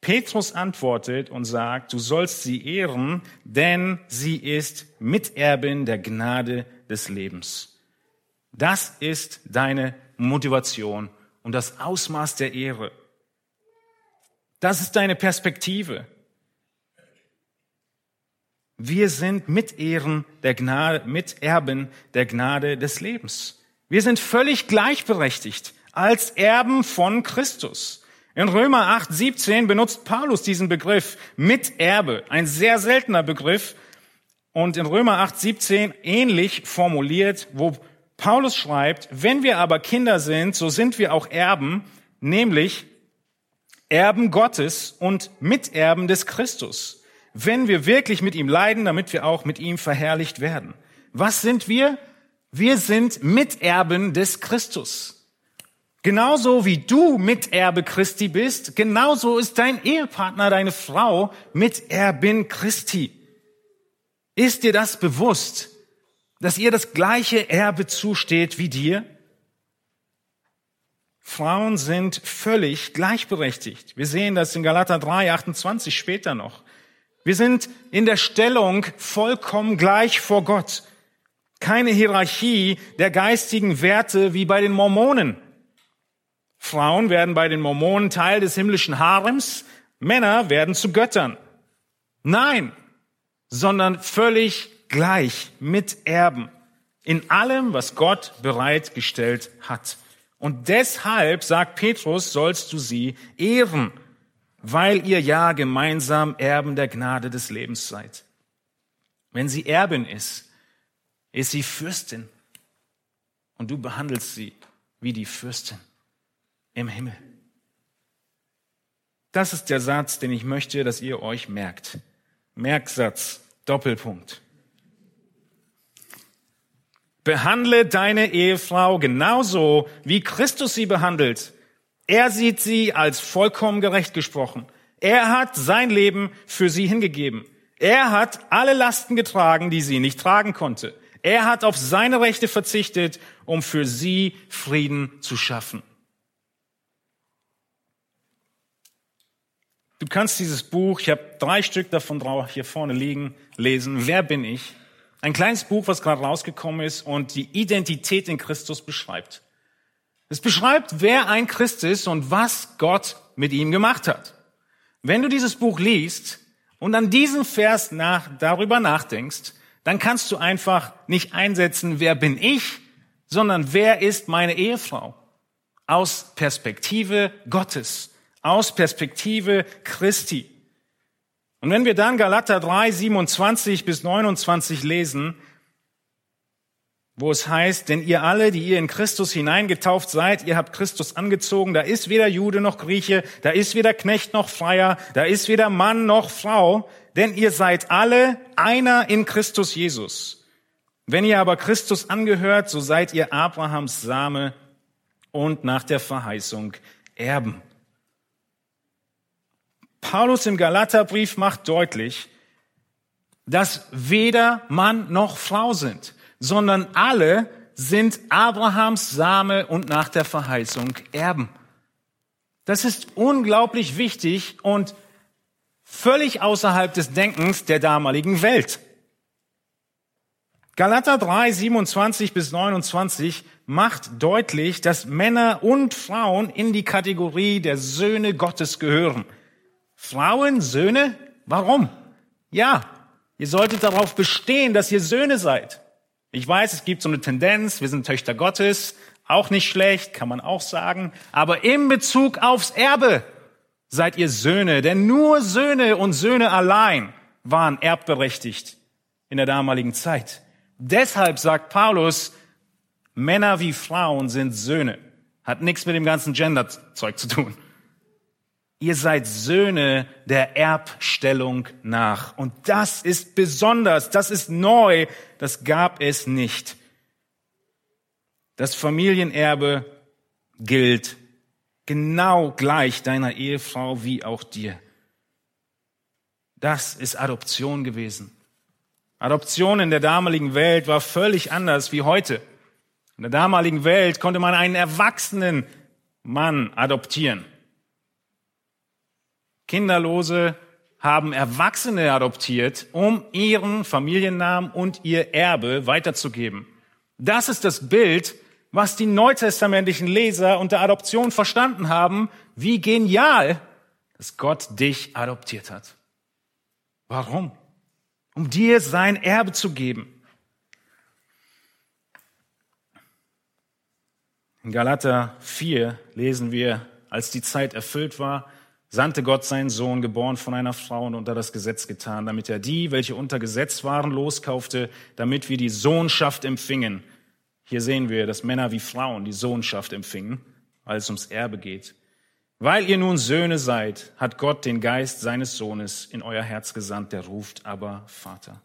Speaker 2: Petrus antwortet und sagt, du sollst sie ehren, denn sie ist Miterbin der Gnade des Lebens. Das ist deine Motivation und das Ausmaß der Ehre. Das ist deine Perspektive. Wir sind Mitehren der Gnade, Miterben der Gnade des Lebens. Wir sind völlig gleichberechtigt als Erben von Christus. In Römer 8, 17 benutzt Paulus diesen Begriff Miterbe, ein sehr seltener Begriff. Und in Römer 8, 17 ähnlich formuliert, wo Paulus schreibt, wenn wir aber Kinder sind, so sind wir auch Erben, nämlich Erben Gottes und Miterben des Christus, wenn wir wirklich mit ihm leiden, damit wir auch mit ihm verherrlicht werden. Was sind wir? Wir sind Miterben des Christus. Genauso wie du Miterbe Christi bist, genauso ist dein Ehepartner, deine Frau Miterbin Christi. Ist dir das bewusst, dass ihr das gleiche Erbe zusteht wie dir? Frauen sind völlig gleichberechtigt. Wir sehen das in Galater 3, 28 später noch. Wir sind in der Stellung vollkommen gleich vor Gott. Keine Hierarchie der geistigen Werte wie bei den Mormonen. Frauen werden bei den Mormonen Teil des himmlischen Harems, Männer werden zu Göttern. Nein, sondern völlig gleich mit Erben in allem, was Gott bereitgestellt hat. Und deshalb, sagt Petrus, sollst du sie ehren, weil ihr ja gemeinsam Erben der Gnade des Lebens seid. Wenn sie Erbin ist, ist sie Fürstin. Und du behandelst sie wie die Fürstin im Himmel. Das ist der Satz, den ich möchte, dass ihr euch merkt. Merksatz, Doppelpunkt. Behandle deine Ehefrau genauso, wie Christus sie behandelt. Er sieht sie als vollkommen gerecht gesprochen. Er hat sein Leben für sie hingegeben. Er hat alle Lasten getragen, die sie nicht tragen konnte. Er hat auf seine Rechte verzichtet, um für sie Frieden zu schaffen. Du kannst dieses Buch, ich habe drei Stück davon drauf hier vorne liegen, lesen. Wer bin ich? Ein kleines Buch, was gerade rausgekommen ist und die Identität in Christus beschreibt. Es beschreibt, wer ein Christ ist und was Gott mit ihm gemacht hat. Wenn du dieses Buch liest und an diesem Vers nach, darüber nachdenkst, dann kannst du einfach nicht einsetzen, wer bin ich, sondern wer ist meine Ehefrau? Aus Perspektive Gottes, aus Perspektive Christi. Und wenn wir dann Galater 3, 27 bis 29 lesen, wo es heißt, denn ihr alle, die ihr in Christus hineingetauft seid, ihr habt Christus angezogen, da ist weder Jude noch Grieche, da ist weder Knecht noch Freier, da ist weder Mann noch Frau, denn ihr seid alle einer in Christus Jesus. Wenn ihr aber Christus angehört, so seid ihr Abrahams Same und nach der Verheißung Erben. Paulus im Galaterbrief macht deutlich, dass weder Mann noch Frau sind, sondern alle sind Abrahams Same und nach der Verheißung Erben. Das ist unglaublich wichtig und völlig außerhalb des Denkens der damaligen Welt. Galater 3, 27 bis 29 macht deutlich, dass Männer und Frauen in die Kategorie der Söhne Gottes gehören. Frauen, Söhne, warum? Ja, ihr solltet darauf bestehen, dass ihr Söhne seid. Ich weiß, es gibt so eine Tendenz, wir sind Töchter Gottes, auch nicht schlecht, kann man auch sagen, aber in Bezug aufs Erbe seid ihr Söhne, denn nur Söhne und Söhne allein waren erbberechtigt in der damaligen Zeit. Deshalb sagt Paulus, Männer wie Frauen sind Söhne. Hat nichts mit dem ganzen Gender-Zeug zu tun. Ihr seid Söhne der Erbstellung nach. Und das ist besonders, das ist neu, das gab es nicht. Das Familienerbe gilt genau gleich deiner Ehefrau wie auch dir. Das ist Adoption gewesen. Adoption in der damaligen Welt war völlig anders wie heute. In der damaligen Welt konnte man einen erwachsenen Mann adoptieren. Kinderlose haben Erwachsene adoptiert, um ihren Familiennamen und ihr Erbe weiterzugeben. Das ist das Bild, was die neutestamentlichen Leser unter Adoption verstanden haben, wie genial, dass Gott dich adoptiert hat. Warum? Um dir sein Erbe zu geben. In Galater 4 lesen wir, als die Zeit erfüllt war, sandte Gott seinen Sohn, geboren von einer Frau und unter das Gesetz getan, damit er die, welche unter Gesetz waren, loskaufte, damit wir die Sohnschaft empfingen. Hier sehen wir, dass Männer wie Frauen die Sohnschaft empfingen, weil es ums Erbe geht. Weil ihr nun Söhne seid, hat Gott den Geist seines Sohnes in euer Herz gesandt, der ruft aber Vater.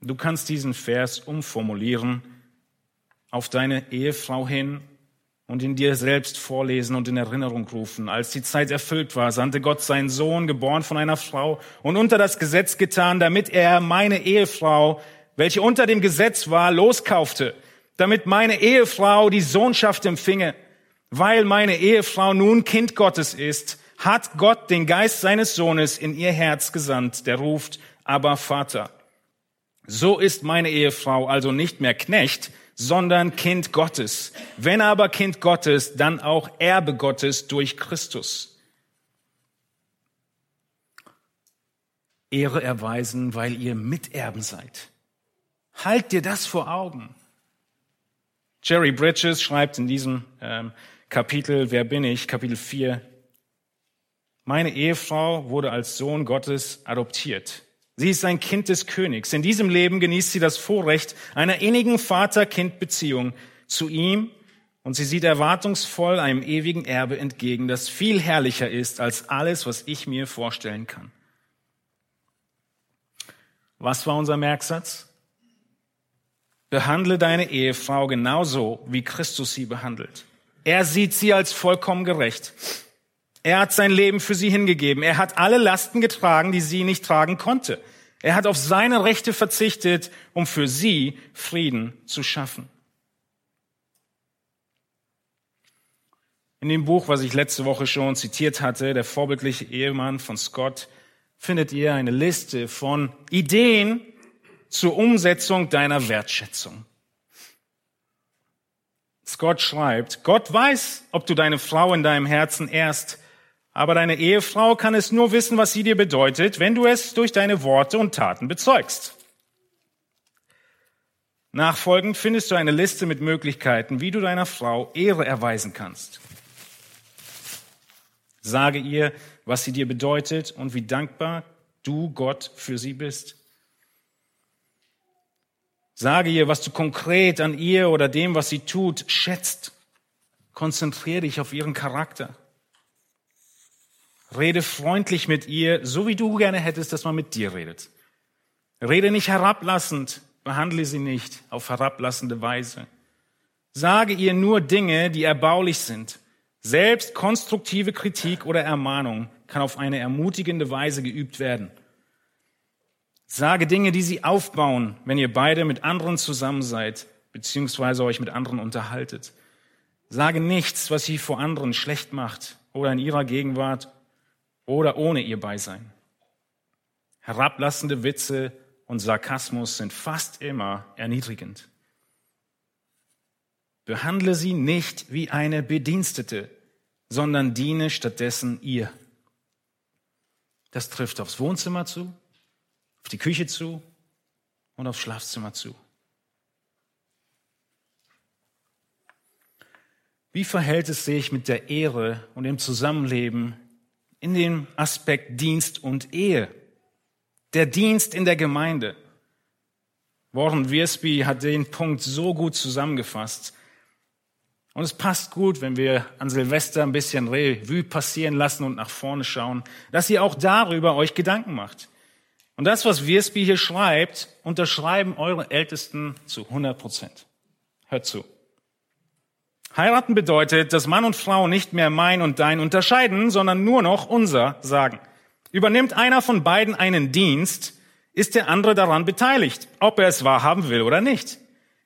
Speaker 2: Du kannst diesen Vers umformulieren auf deine Ehefrau hin und in dir selbst vorlesen und in Erinnerung rufen. Als die Zeit erfüllt war, sandte Gott seinen Sohn, geboren von einer Frau und unter das Gesetz getan, damit er meine Ehefrau, welche unter dem Gesetz war, loskaufte, damit meine Ehefrau die Sohnschaft empfinge. Weil meine Ehefrau nun Kind Gottes ist, hat Gott den Geist seines Sohnes in ihr Herz gesandt, der ruft, aber Vater. So ist meine Ehefrau also nicht mehr Knecht, sondern Kind Gottes. Wenn aber Kind Gottes, dann auch Erbe Gottes durch Christus. Ehre erweisen, weil ihr Miterben seid. Halt dir das vor Augen. Jerry Bridges schreibt in diesem ähm, Kapitel, wer bin ich, Kapitel 4, meine Ehefrau wurde als Sohn Gottes adoptiert. Sie ist ein Kind des Königs. In diesem Leben genießt sie das Vorrecht einer innigen Vater-Kind-Beziehung zu ihm und sie sieht erwartungsvoll einem ewigen Erbe entgegen, das viel herrlicher ist als alles, was ich mir vorstellen kann. Was war unser Merksatz? Behandle deine Ehefrau genauso, wie Christus sie behandelt. Er sieht sie als vollkommen gerecht. Er hat sein Leben für sie hingegeben. Er hat alle Lasten getragen, die sie nicht tragen konnte. Er hat auf seine Rechte verzichtet, um für sie Frieden zu schaffen. In dem Buch, was ich letzte Woche schon zitiert hatte, Der vorbildliche Ehemann von Scott, findet ihr eine Liste von Ideen zur Umsetzung deiner Wertschätzung. Scott schreibt, Gott weiß, ob du deine Frau in deinem Herzen ehrst aber deine Ehefrau kann es nur wissen, was sie dir bedeutet, wenn du es durch deine Worte und Taten bezeugst. Nachfolgend findest du eine Liste mit Möglichkeiten, wie du deiner Frau Ehre erweisen kannst. Sage ihr, was sie dir bedeutet und wie dankbar du Gott für sie bist. Sage ihr, was du konkret an ihr oder dem, was sie tut, schätzt. Konzentriere dich auf ihren Charakter. Rede freundlich mit ihr, so wie du gerne hättest, dass man mit dir redet. Rede nicht herablassend, behandle sie nicht auf herablassende Weise. Sage ihr nur Dinge, die erbaulich sind. Selbst konstruktive Kritik oder Ermahnung kann auf eine ermutigende Weise geübt werden. Sage Dinge, die sie aufbauen, wenn ihr beide mit anderen zusammen seid, beziehungsweise euch mit anderen unterhaltet. Sage nichts, was sie vor anderen schlecht macht oder in ihrer Gegenwart oder ohne ihr Beisein. Herablassende Witze und Sarkasmus sind fast immer erniedrigend. Behandle sie nicht wie eine Bedienstete, sondern diene stattdessen ihr. Das trifft aufs Wohnzimmer zu, auf die Küche zu und aufs Schlafzimmer zu. Wie verhält es sich mit der Ehre und dem Zusammenleben in dem Aspekt Dienst und Ehe? Der Dienst in der Gemeinde. Warren Wiersbe hat den Punkt so gut zusammengefasst. Und es passt gut, wenn wir an Silvester ein bisschen Revue passieren lassen und nach vorne schauen, dass ihr auch darüber euch Gedanken macht. Und das, was Wiersbe hier schreibt, unterschreiben eure Ältesten zu 100 Prozent. Hört zu. Heiraten bedeutet, dass Mann und Frau nicht mehr mein und dein unterscheiden, sondern nur noch unser sagen. Übernimmt einer von beiden einen Dienst, ist der andere daran beteiligt, ob er es wahrhaben will oder nicht.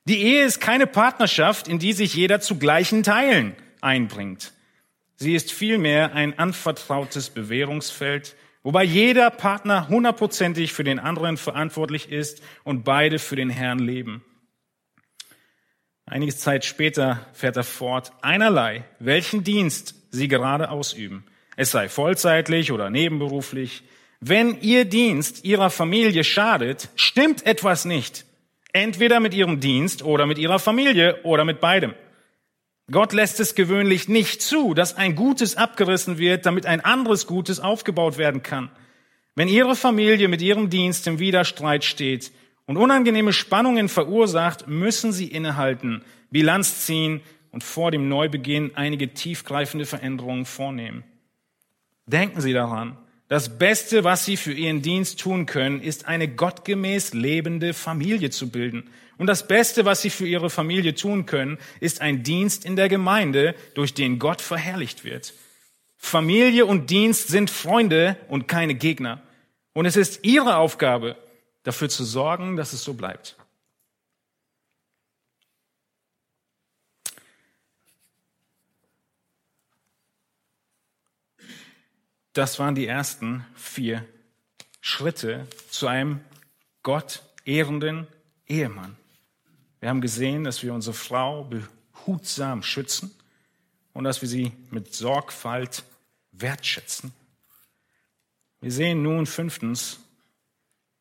Speaker 2: Die Ehe ist keine Partnerschaft, in die sich jeder zu gleichen Teilen einbringt. Sie ist vielmehr ein anvertrautes Bewährungsfeld, wobei jeder Partner hundertprozentig für den anderen verantwortlich ist und beide für den Herrn leben. Einige Zeit später fährt er fort, einerlei, welchen Dienst sie gerade ausüben, es sei vollzeitlich oder nebenberuflich. Wenn ihr Dienst ihrer Familie schadet, stimmt etwas nicht. Entweder mit ihrem Dienst oder mit ihrer Familie oder mit beidem. Gott lässt es gewöhnlich nicht zu, dass ein Gutes abgerissen wird, damit ein anderes Gutes aufgebaut werden kann. Wenn ihre Familie mit ihrem Dienst im Widerstreit steht, und unangenehme Spannungen verursacht, müssen sie innehalten, Bilanz ziehen und vor dem Neubeginn einige tiefgreifende Veränderungen vornehmen. Denken Sie daran, das Beste, was Sie für Ihren Dienst tun können, ist eine gottgemäß lebende Familie zu bilden. Und das Beste, was Sie für Ihre Familie tun können, ist ein Dienst in der Gemeinde, durch den Gott verherrlicht wird. Familie und Dienst sind Freunde und keine Gegner. Und es ist Ihre Aufgabe, dafür zu sorgen, dass es so bleibt. Das waren die ersten vier Schritte zu einem Gott ehrenden Ehemann. Wir haben gesehen, dass wir unsere Frau behutsam schützen und dass wir sie mit Sorgfalt wertschätzen. Wir sehen nun fünftens,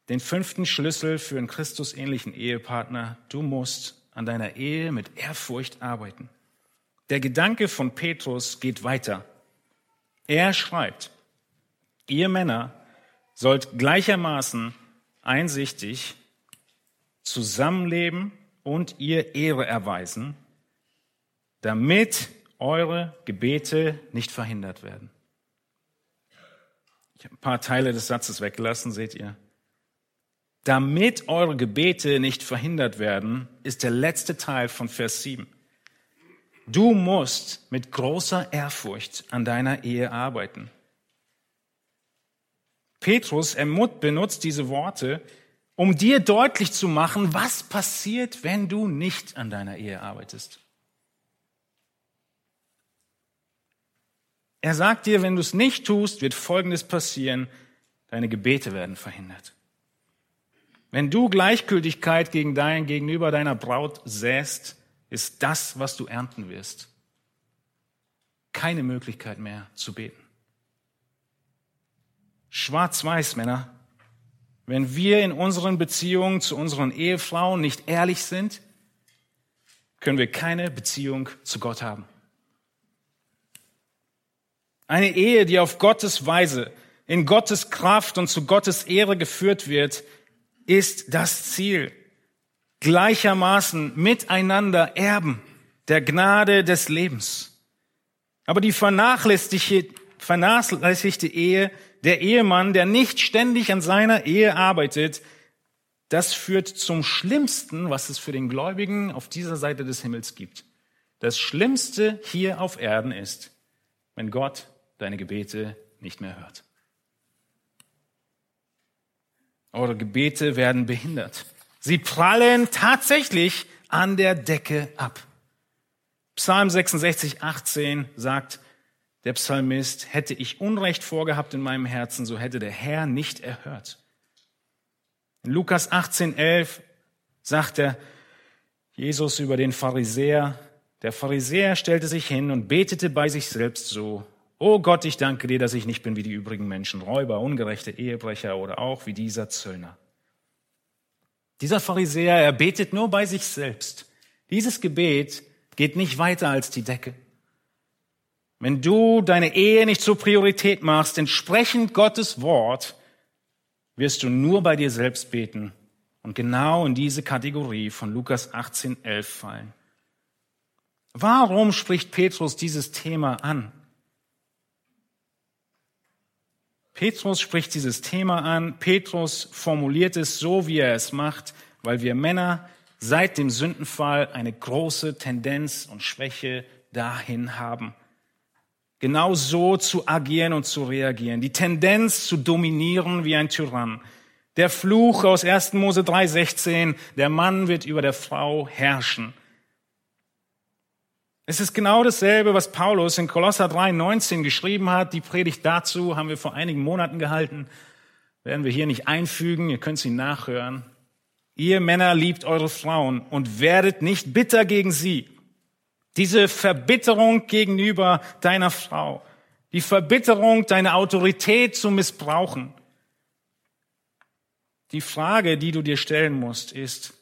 Speaker 2: den fünften Schlüssel für einen Christusähnlichen Ehepartner. Du musst an deiner Ehe mit Ehrfurcht arbeiten. Der Gedanke von Petrus geht weiter. Er schreibt, ihr Männer sollt gleichermaßen einsichtig zusammenleben und ihr Ehre erweisen, damit eure Gebete nicht verhindert werden. Ich habe ein paar Teile des Satzes weggelassen, seht ihr. Damit eure Gebete nicht verhindert werden, ist der letzte Teil von Vers 7. Du musst mit großer Ehrfurcht an deiner Ehe arbeiten. Petrus benutzt diese Worte, um dir deutlich zu machen, was passiert, wenn du nicht an deiner Ehe arbeitest. Er sagt dir, wenn du es nicht tust, wird Folgendes passieren, deine Gebete werden verhindert. Wenn du Gleichgültigkeit gegen dein, gegenüber deiner Braut säst, ist das, was du ernten wirst. Keine Möglichkeit mehr zu beten. Schwarz-Weiß, Männer. Wenn wir in unseren Beziehungen zu unseren Ehefrauen nicht ehrlich sind, können wir keine Beziehung zu Gott haben. Eine Ehe, die auf Gottes Weise, in Gottes Kraft und zu Gottes Ehre geführt wird, ist das Ziel. Gleichermaßen miteinander erben der Gnade des Lebens. Aber die vernachlässigte vernachlässigte Ehe, der Ehemann, der nicht ständig an seiner Ehe arbeitet, das führt zum Schlimmsten, was es für den Gläubigen auf dieser Seite des Himmels gibt. Das Schlimmste hier auf Erden ist, wenn Gott deine Gebete nicht mehr hört. Eure Gebete werden behindert. Sie prallen tatsächlich an der Decke ab. Psalm 66, 18 sagt der Psalmist, hätte ich Unrecht vorgehabt in meinem Herzen, so hätte der Herr nicht erhört. In Lukas 18, 11 sagt er, Jesus über den Pharisäer, der Pharisäer stellte sich hin und betete bei sich selbst so, Oh Gott, ich danke dir, dass ich nicht bin wie die übrigen Menschen, Räuber, ungerechte Ehebrecher oder auch wie dieser Zöllner. Dieser Pharisäer, er betet nur bei sich selbst. Dieses Gebet geht nicht weiter als die Decke. Wenn du deine Ehe nicht zur Priorität machst, entsprechend Gottes Wort, wirst du nur bei dir selbst beten und genau in diese Kategorie von Lukas 18, 11 fallen. Warum spricht Petrus dieses Thema an? Petrus spricht dieses Thema an. Petrus formuliert es so, wie er es macht, weil wir Männer seit dem Sündenfall eine große Tendenz und Schwäche dahin haben. Genau so zu agieren und zu reagieren. Die Tendenz zu dominieren wie ein Tyrann. Der Fluch aus 1. Mose 3,16, der Mann wird über der Frau herrschen. Es ist genau dasselbe, was Paulus in Kolosser 3,19 geschrieben hat. Die Predigt dazu haben wir vor einigen Monaten gehalten. Werden wir hier nicht einfügen. Ihr könnt sie nachhören. Ihr Männer liebt eure Frauen und werdet nicht bitter gegen sie. Diese Verbitterung gegenüber deiner Frau. Die Verbitterung, deine Autorität zu missbrauchen. Die Frage, die du dir stellen musst, ist,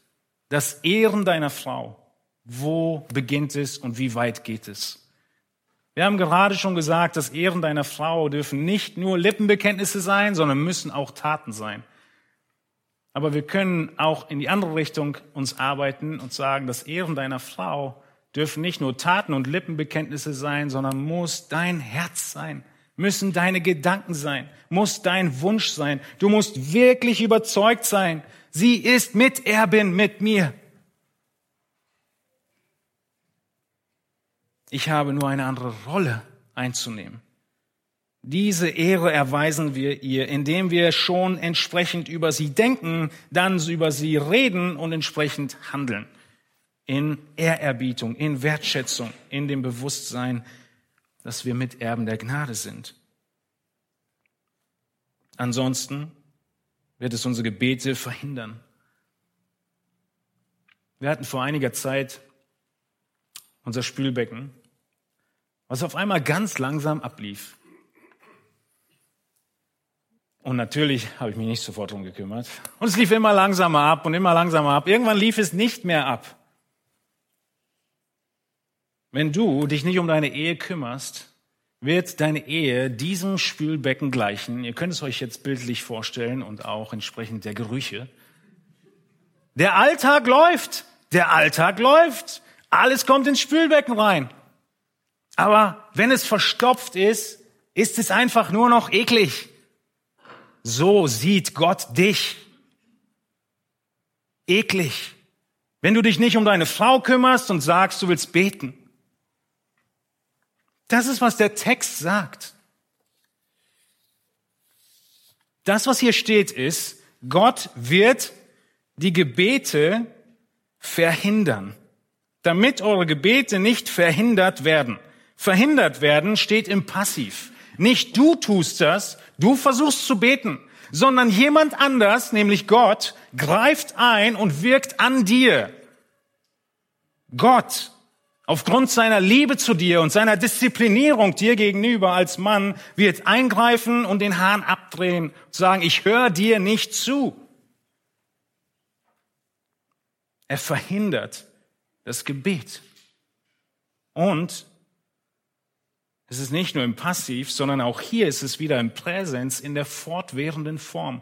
Speaker 2: das Ehren deiner Frau wo beginnt es und wie weit geht es? Wir haben gerade schon gesagt, das Ehren deiner Frau dürfen nicht nur Lippenbekenntnisse sein, sondern müssen auch Taten sein. Aber wir können auch in die andere Richtung uns arbeiten und sagen, das Ehren deiner Frau dürfen nicht nur Taten und Lippenbekenntnisse sein, sondern muss dein Herz sein, müssen deine Gedanken sein, muss dein Wunsch sein. Du musst wirklich überzeugt sein, sie ist Miterbin mit mir. Ich habe nur eine andere Rolle einzunehmen. Diese Ehre erweisen wir ihr, indem wir schon entsprechend über sie denken, dann über sie reden und entsprechend handeln. In Ehrerbietung, in Wertschätzung, in dem Bewusstsein, dass wir Miterben der Gnade sind. Ansonsten wird es unsere Gebete verhindern. Wir hatten vor einiger Zeit unser Spülbecken was auf einmal ganz langsam ablief. Und natürlich habe ich mich nicht sofort drum gekümmert. Und es lief immer langsamer ab und immer langsamer ab. Irgendwann lief es nicht mehr ab. Wenn du dich nicht um deine Ehe kümmerst, wird deine Ehe diesem Spülbecken gleichen. Ihr könnt es euch jetzt bildlich vorstellen und auch entsprechend der Gerüche. Der Alltag läuft. Der Alltag läuft. Alles kommt ins Spülbecken rein. Aber wenn es verstopft ist, ist es einfach nur noch eklig. So sieht Gott dich. Eklig. Wenn du dich nicht um deine Frau kümmerst und sagst, du willst beten. Das ist, was der Text sagt. Das, was hier steht, ist, Gott wird die Gebete verhindern, damit eure Gebete nicht verhindert werden verhindert werden, steht im Passiv. Nicht du tust das, du versuchst zu beten, sondern jemand anders, nämlich Gott, greift ein und wirkt an dir. Gott, aufgrund seiner Liebe zu dir und seiner Disziplinierung dir gegenüber als Mann, wird eingreifen und den Hahn abdrehen und sagen, ich höre dir nicht zu. Er verhindert das Gebet. Und es ist nicht nur im Passiv, sondern auch hier ist es wieder im Präsens in der fortwährenden Form.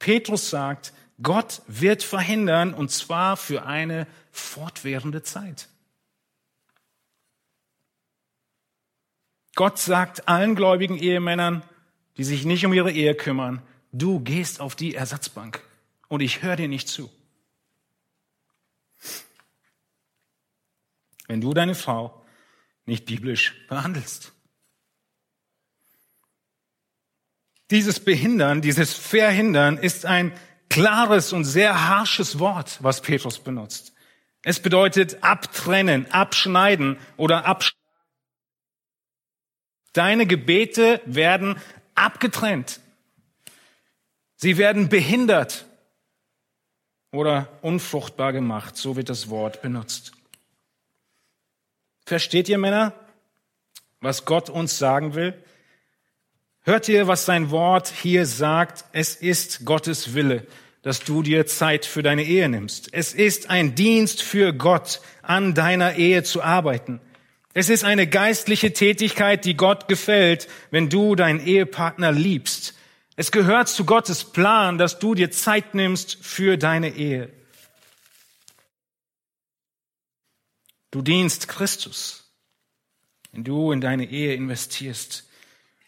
Speaker 2: Petrus sagt, Gott wird verhindern und zwar für eine fortwährende Zeit. Gott sagt allen gläubigen Ehemännern, die sich nicht um ihre Ehe kümmern, du gehst auf die Ersatzbank und ich höre dir nicht zu. Wenn du deine Frau nicht biblisch behandelst. Dieses Behindern, dieses Verhindern ist ein klares und sehr harsches Wort, was Petrus benutzt. Es bedeutet abtrennen, abschneiden oder abschneiden. Deine Gebete werden abgetrennt. Sie werden behindert oder unfruchtbar gemacht. So wird das Wort benutzt. Versteht ihr Männer, was Gott uns sagen will? Hört ihr, was sein Wort hier sagt? Es ist Gottes Wille, dass du dir Zeit für deine Ehe nimmst. Es ist ein Dienst für Gott, an deiner Ehe zu arbeiten. Es ist eine geistliche Tätigkeit, die Gott gefällt, wenn du deinen Ehepartner liebst. Es gehört zu Gottes Plan, dass du dir Zeit nimmst für deine Ehe. Du dienst Christus, wenn du in deine Ehe investierst.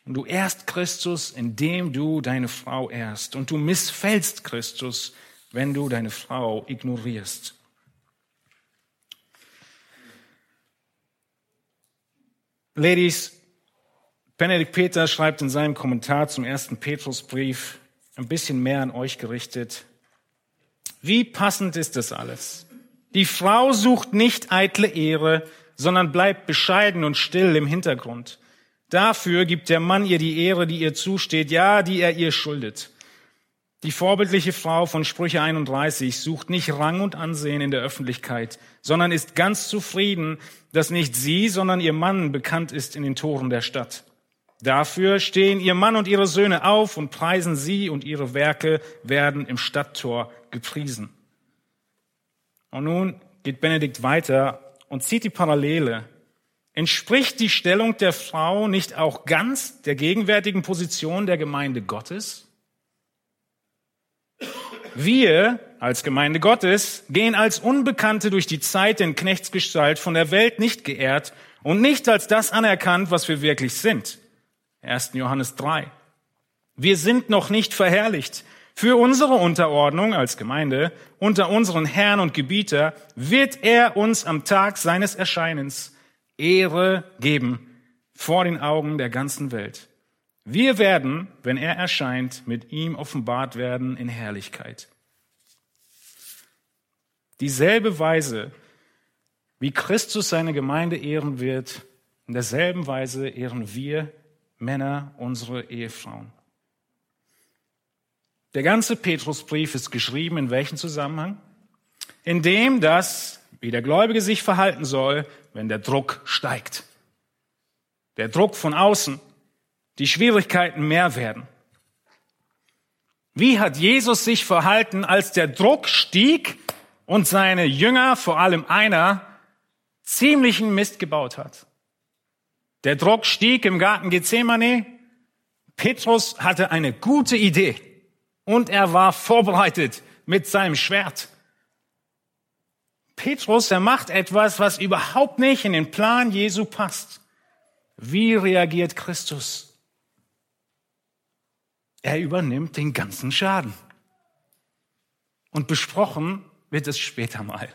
Speaker 2: Und du ehrst Christus, indem du deine Frau ehrst. Und du missfällst Christus, wenn du deine Frau ignorierst. Ladies, Benedikt Peter schreibt in seinem Kommentar zum ersten Petrusbrief ein bisschen mehr an euch gerichtet. Wie passend ist das alles? Die Frau sucht nicht eitle Ehre, sondern bleibt bescheiden und still im Hintergrund. Dafür gibt der Mann ihr die Ehre, die ihr zusteht, ja, die er ihr schuldet. Die vorbildliche Frau von Sprüche 31 sucht nicht Rang und Ansehen in der Öffentlichkeit, sondern ist ganz zufrieden, dass nicht sie, sondern ihr Mann bekannt ist in den Toren der Stadt. Dafür stehen ihr Mann und ihre Söhne auf und preisen sie und ihre Werke werden im Stadttor gepriesen. Und nun geht Benedikt weiter und zieht die Parallele Entspricht die Stellung der Frau nicht auch ganz der gegenwärtigen Position der Gemeinde Gottes? Wir als Gemeinde Gottes gehen als Unbekannte durch die Zeit in Knechtsgestalt von der Welt nicht geehrt und nicht als das anerkannt, was wir wirklich sind. 1. Johannes 3. Wir sind noch nicht verherrlicht. Für unsere Unterordnung als Gemeinde unter unseren Herrn und Gebieter wird er uns am Tag seines Erscheinens Ehre geben vor den Augen der ganzen Welt. Wir werden, wenn er erscheint, mit ihm offenbart werden in Herrlichkeit. Dieselbe Weise, wie Christus seine Gemeinde ehren wird, in derselben Weise ehren wir Männer unsere Ehefrauen. Der ganze Petrusbrief ist geschrieben in welchem Zusammenhang? In dem, dass, wie der Gläubige sich verhalten soll, wenn der Druck steigt. Der Druck von außen, die Schwierigkeiten mehr werden. Wie hat Jesus sich verhalten, als der Druck stieg und seine Jünger, vor allem einer, ziemlichen Mist gebaut hat? Der Druck stieg im Garten Gethsemane. Petrus hatte eine gute Idee und er war vorbereitet mit seinem Schwert. Petrus, er macht etwas, was überhaupt nicht in den Plan Jesu passt. Wie reagiert Christus? Er übernimmt den ganzen Schaden. Und besprochen wird es später mal.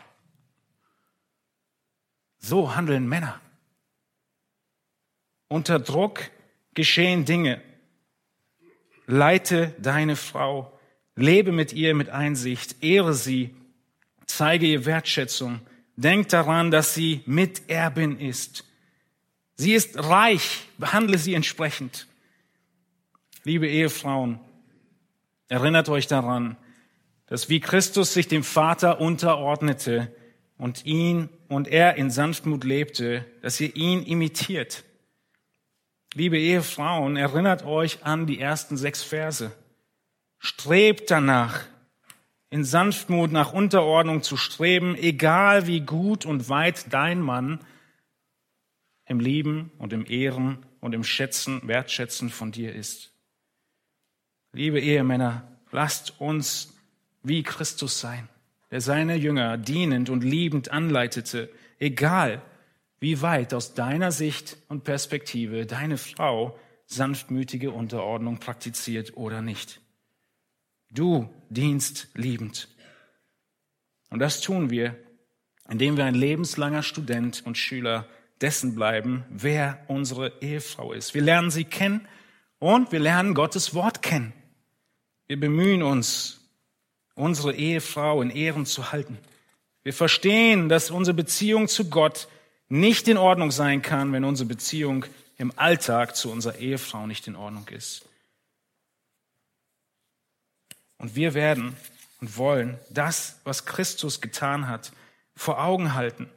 Speaker 2: So handeln Männer. Unter Druck geschehen Dinge. Leite deine Frau, lebe mit ihr mit Einsicht, ehre sie, Zeige ihr Wertschätzung. Denk daran, dass sie Miterbin ist. Sie ist reich. Behandle sie entsprechend. Liebe Ehefrauen, erinnert euch daran, dass wie Christus sich dem Vater unterordnete und ihn und er in Sanftmut lebte, dass ihr ihn imitiert. Liebe Ehefrauen, erinnert euch an die ersten sechs Verse. Strebt danach, in Sanftmut nach Unterordnung zu streben, egal wie gut und weit dein Mann im Lieben und im Ehren und im Schätzen, Wertschätzen von dir ist. Liebe Ehemänner, lasst uns wie Christus sein, der seine Jünger dienend und liebend anleitete, egal wie weit aus deiner Sicht und Perspektive deine Frau sanftmütige Unterordnung praktiziert oder nicht. Du dienst liebend. Und das tun wir, indem wir ein lebenslanger Student und Schüler dessen bleiben, wer unsere Ehefrau ist. Wir lernen sie kennen und wir lernen Gottes Wort kennen. Wir bemühen uns, unsere Ehefrau in Ehren zu halten. Wir verstehen, dass unsere Beziehung zu Gott nicht in Ordnung sein kann, wenn unsere Beziehung im Alltag zu unserer Ehefrau nicht in Ordnung ist. Und wir werden und wollen das, was Christus getan hat, vor Augen halten.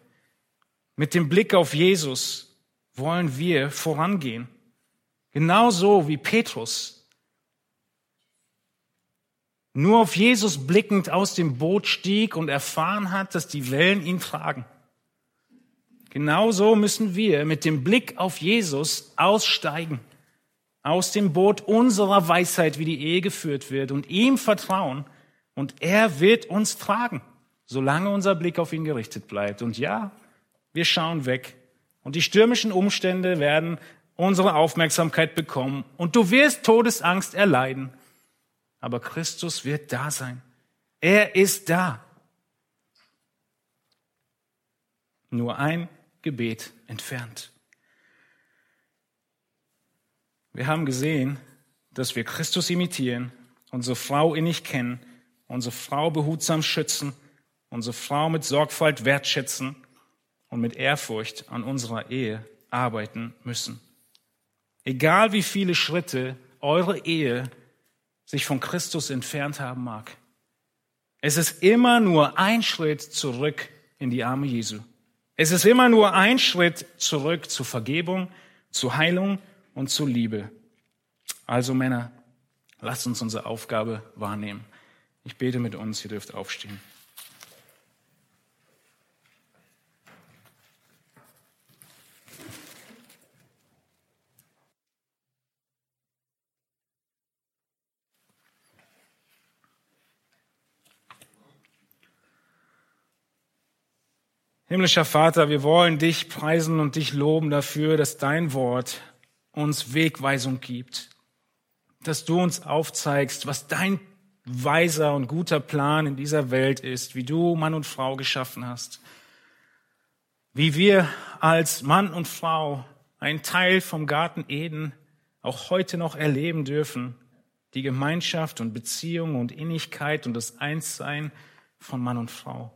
Speaker 2: Mit dem Blick auf Jesus wollen wir vorangehen. Genauso wie Petrus nur auf Jesus blickend aus dem Boot stieg und erfahren hat, dass die Wellen ihn tragen. Genauso müssen wir mit dem Blick auf Jesus aussteigen aus dem Boot unserer Weisheit, wie die Ehe geführt wird, und ihm vertrauen, und er wird uns tragen, solange unser Blick auf ihn gerichtet bleibt. Und ja, wir schauen weg, und die stürmischen Umstände werden unsere Aufmerksamkeit bekommen, und du wirst Todesangst erleiden, aber Christus wird da sein. Er ist da. Nur ein Gebet entfernt. Wir haben gesehen, dass wir Christus imitieren, unsere Frau innig kennen, unsere Frau behutsam schützen, unsere Frau mit Sorgfalt wertschätzen und mit Ehrfurcht an unserer Ehe arbeiten müssen. Egal wie viele Schritte eure Ehe sich von Christus entfernt haben mag, es ist immer nur ein Schritt zurück in die Arme Jesu. Es ist immer nur ein Schritt zurück zur Vergebung, zur Heilung und zur Liebe. Also Männer, lasst uns unsere Aufgabe wahrnehmen. Ich bete mit uns, ihr dürft aufstehen. Himmlischer Vater, wir wollen dich preisen und dich loben dafür, dass dein Wort uns Wegweisung gibt, dass du uns aufzeigst, was dein weiser und guter Plan in dieser Welt ist, wie du Mann und Frau geschaffen hast, wie wir als Mann und Frau einen Teil vom Garten Eden auch heute noch erleben dürfen, die Gemeinschaft und Beziehung und Innigkeit und das Einssein von Mann und Frau.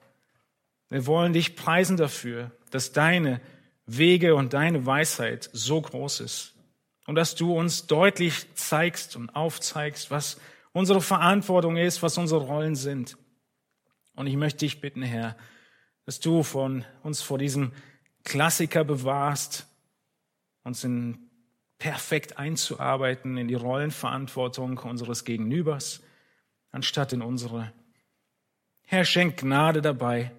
Speaker 2: Wir wollen dich preisen dafür, dass deine Wege und deine Weisheit so groß ist und dass du uns deutlich zeigst und aufzeigst, was unsere Verantwortung ist, was unsere Rollen sind. Und ich möchte dich bitten, Herr, dass du von uns vor diesem Klassiker bewahrst, uns in perfekt einzuarbeiten in die Rollenverantwortung unseres Gegenübers, anstatt in unsere. Herr, schenk Gnade dabei,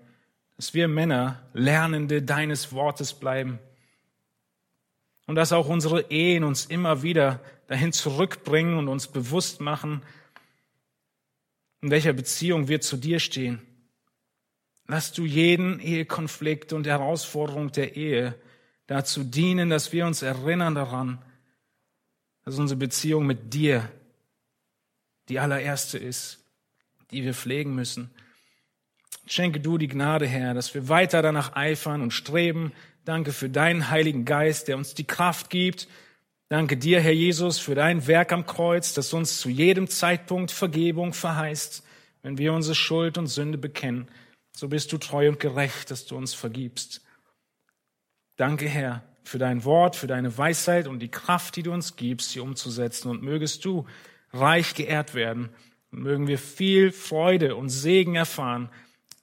Speaker 2: dass wir Männer Lernende deines Wortes bleiben und dass auch unsere Ehen uns immer wieder dahin zurückbringen und uns bewusst machen, in welcher Beziehung wir zu dir stehen. Lass du jeden Ehekonflikt und Herausforderung der Ehe dazu dienen, dass wir uns erinnern daran, dass unsere Beziehung mit dir die allererste ist, die wir pflegen müssen. Schenke du die Gnade, Herr, dass wir weiter danach eifern und streben. Danke für deinen Heiligen Geist, der uns die Kraft gibt. Danke dir, Herr Jesus, für dein Werk am Kreuz, das uns zu jedem Zeitpunkt Vergebung verheißt, wenn wir unsere Schuld und Sünde bekennen. So bist du treu und gerecht, dass du uns vergibst. Danke, Herr, für dein Wort, für deine Weisheit und die Kraft, die du uns gibst, sie umzusetzen. Und mögest du reich geehrt werden. Und mögen wir viel Freude und Segen erfahren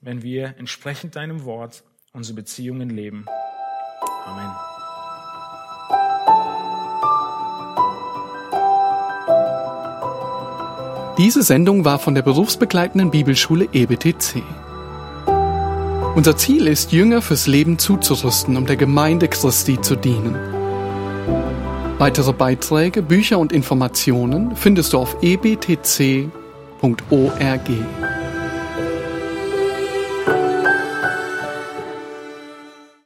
Speaker 2: wenn wir entsprechend deinem Wort unsere Beziehungen leben. Amen.
Speaker 1: Diese Sendung war von der berufsbegleitenden Bibelschule EBTC. Unser Ziel ist, Jünger fürs Leben zuzurüsten, um der Gemeinde Christi zu dienen. Weitere Beiträge, Bücher und Informationen findest du auf ebtc.org.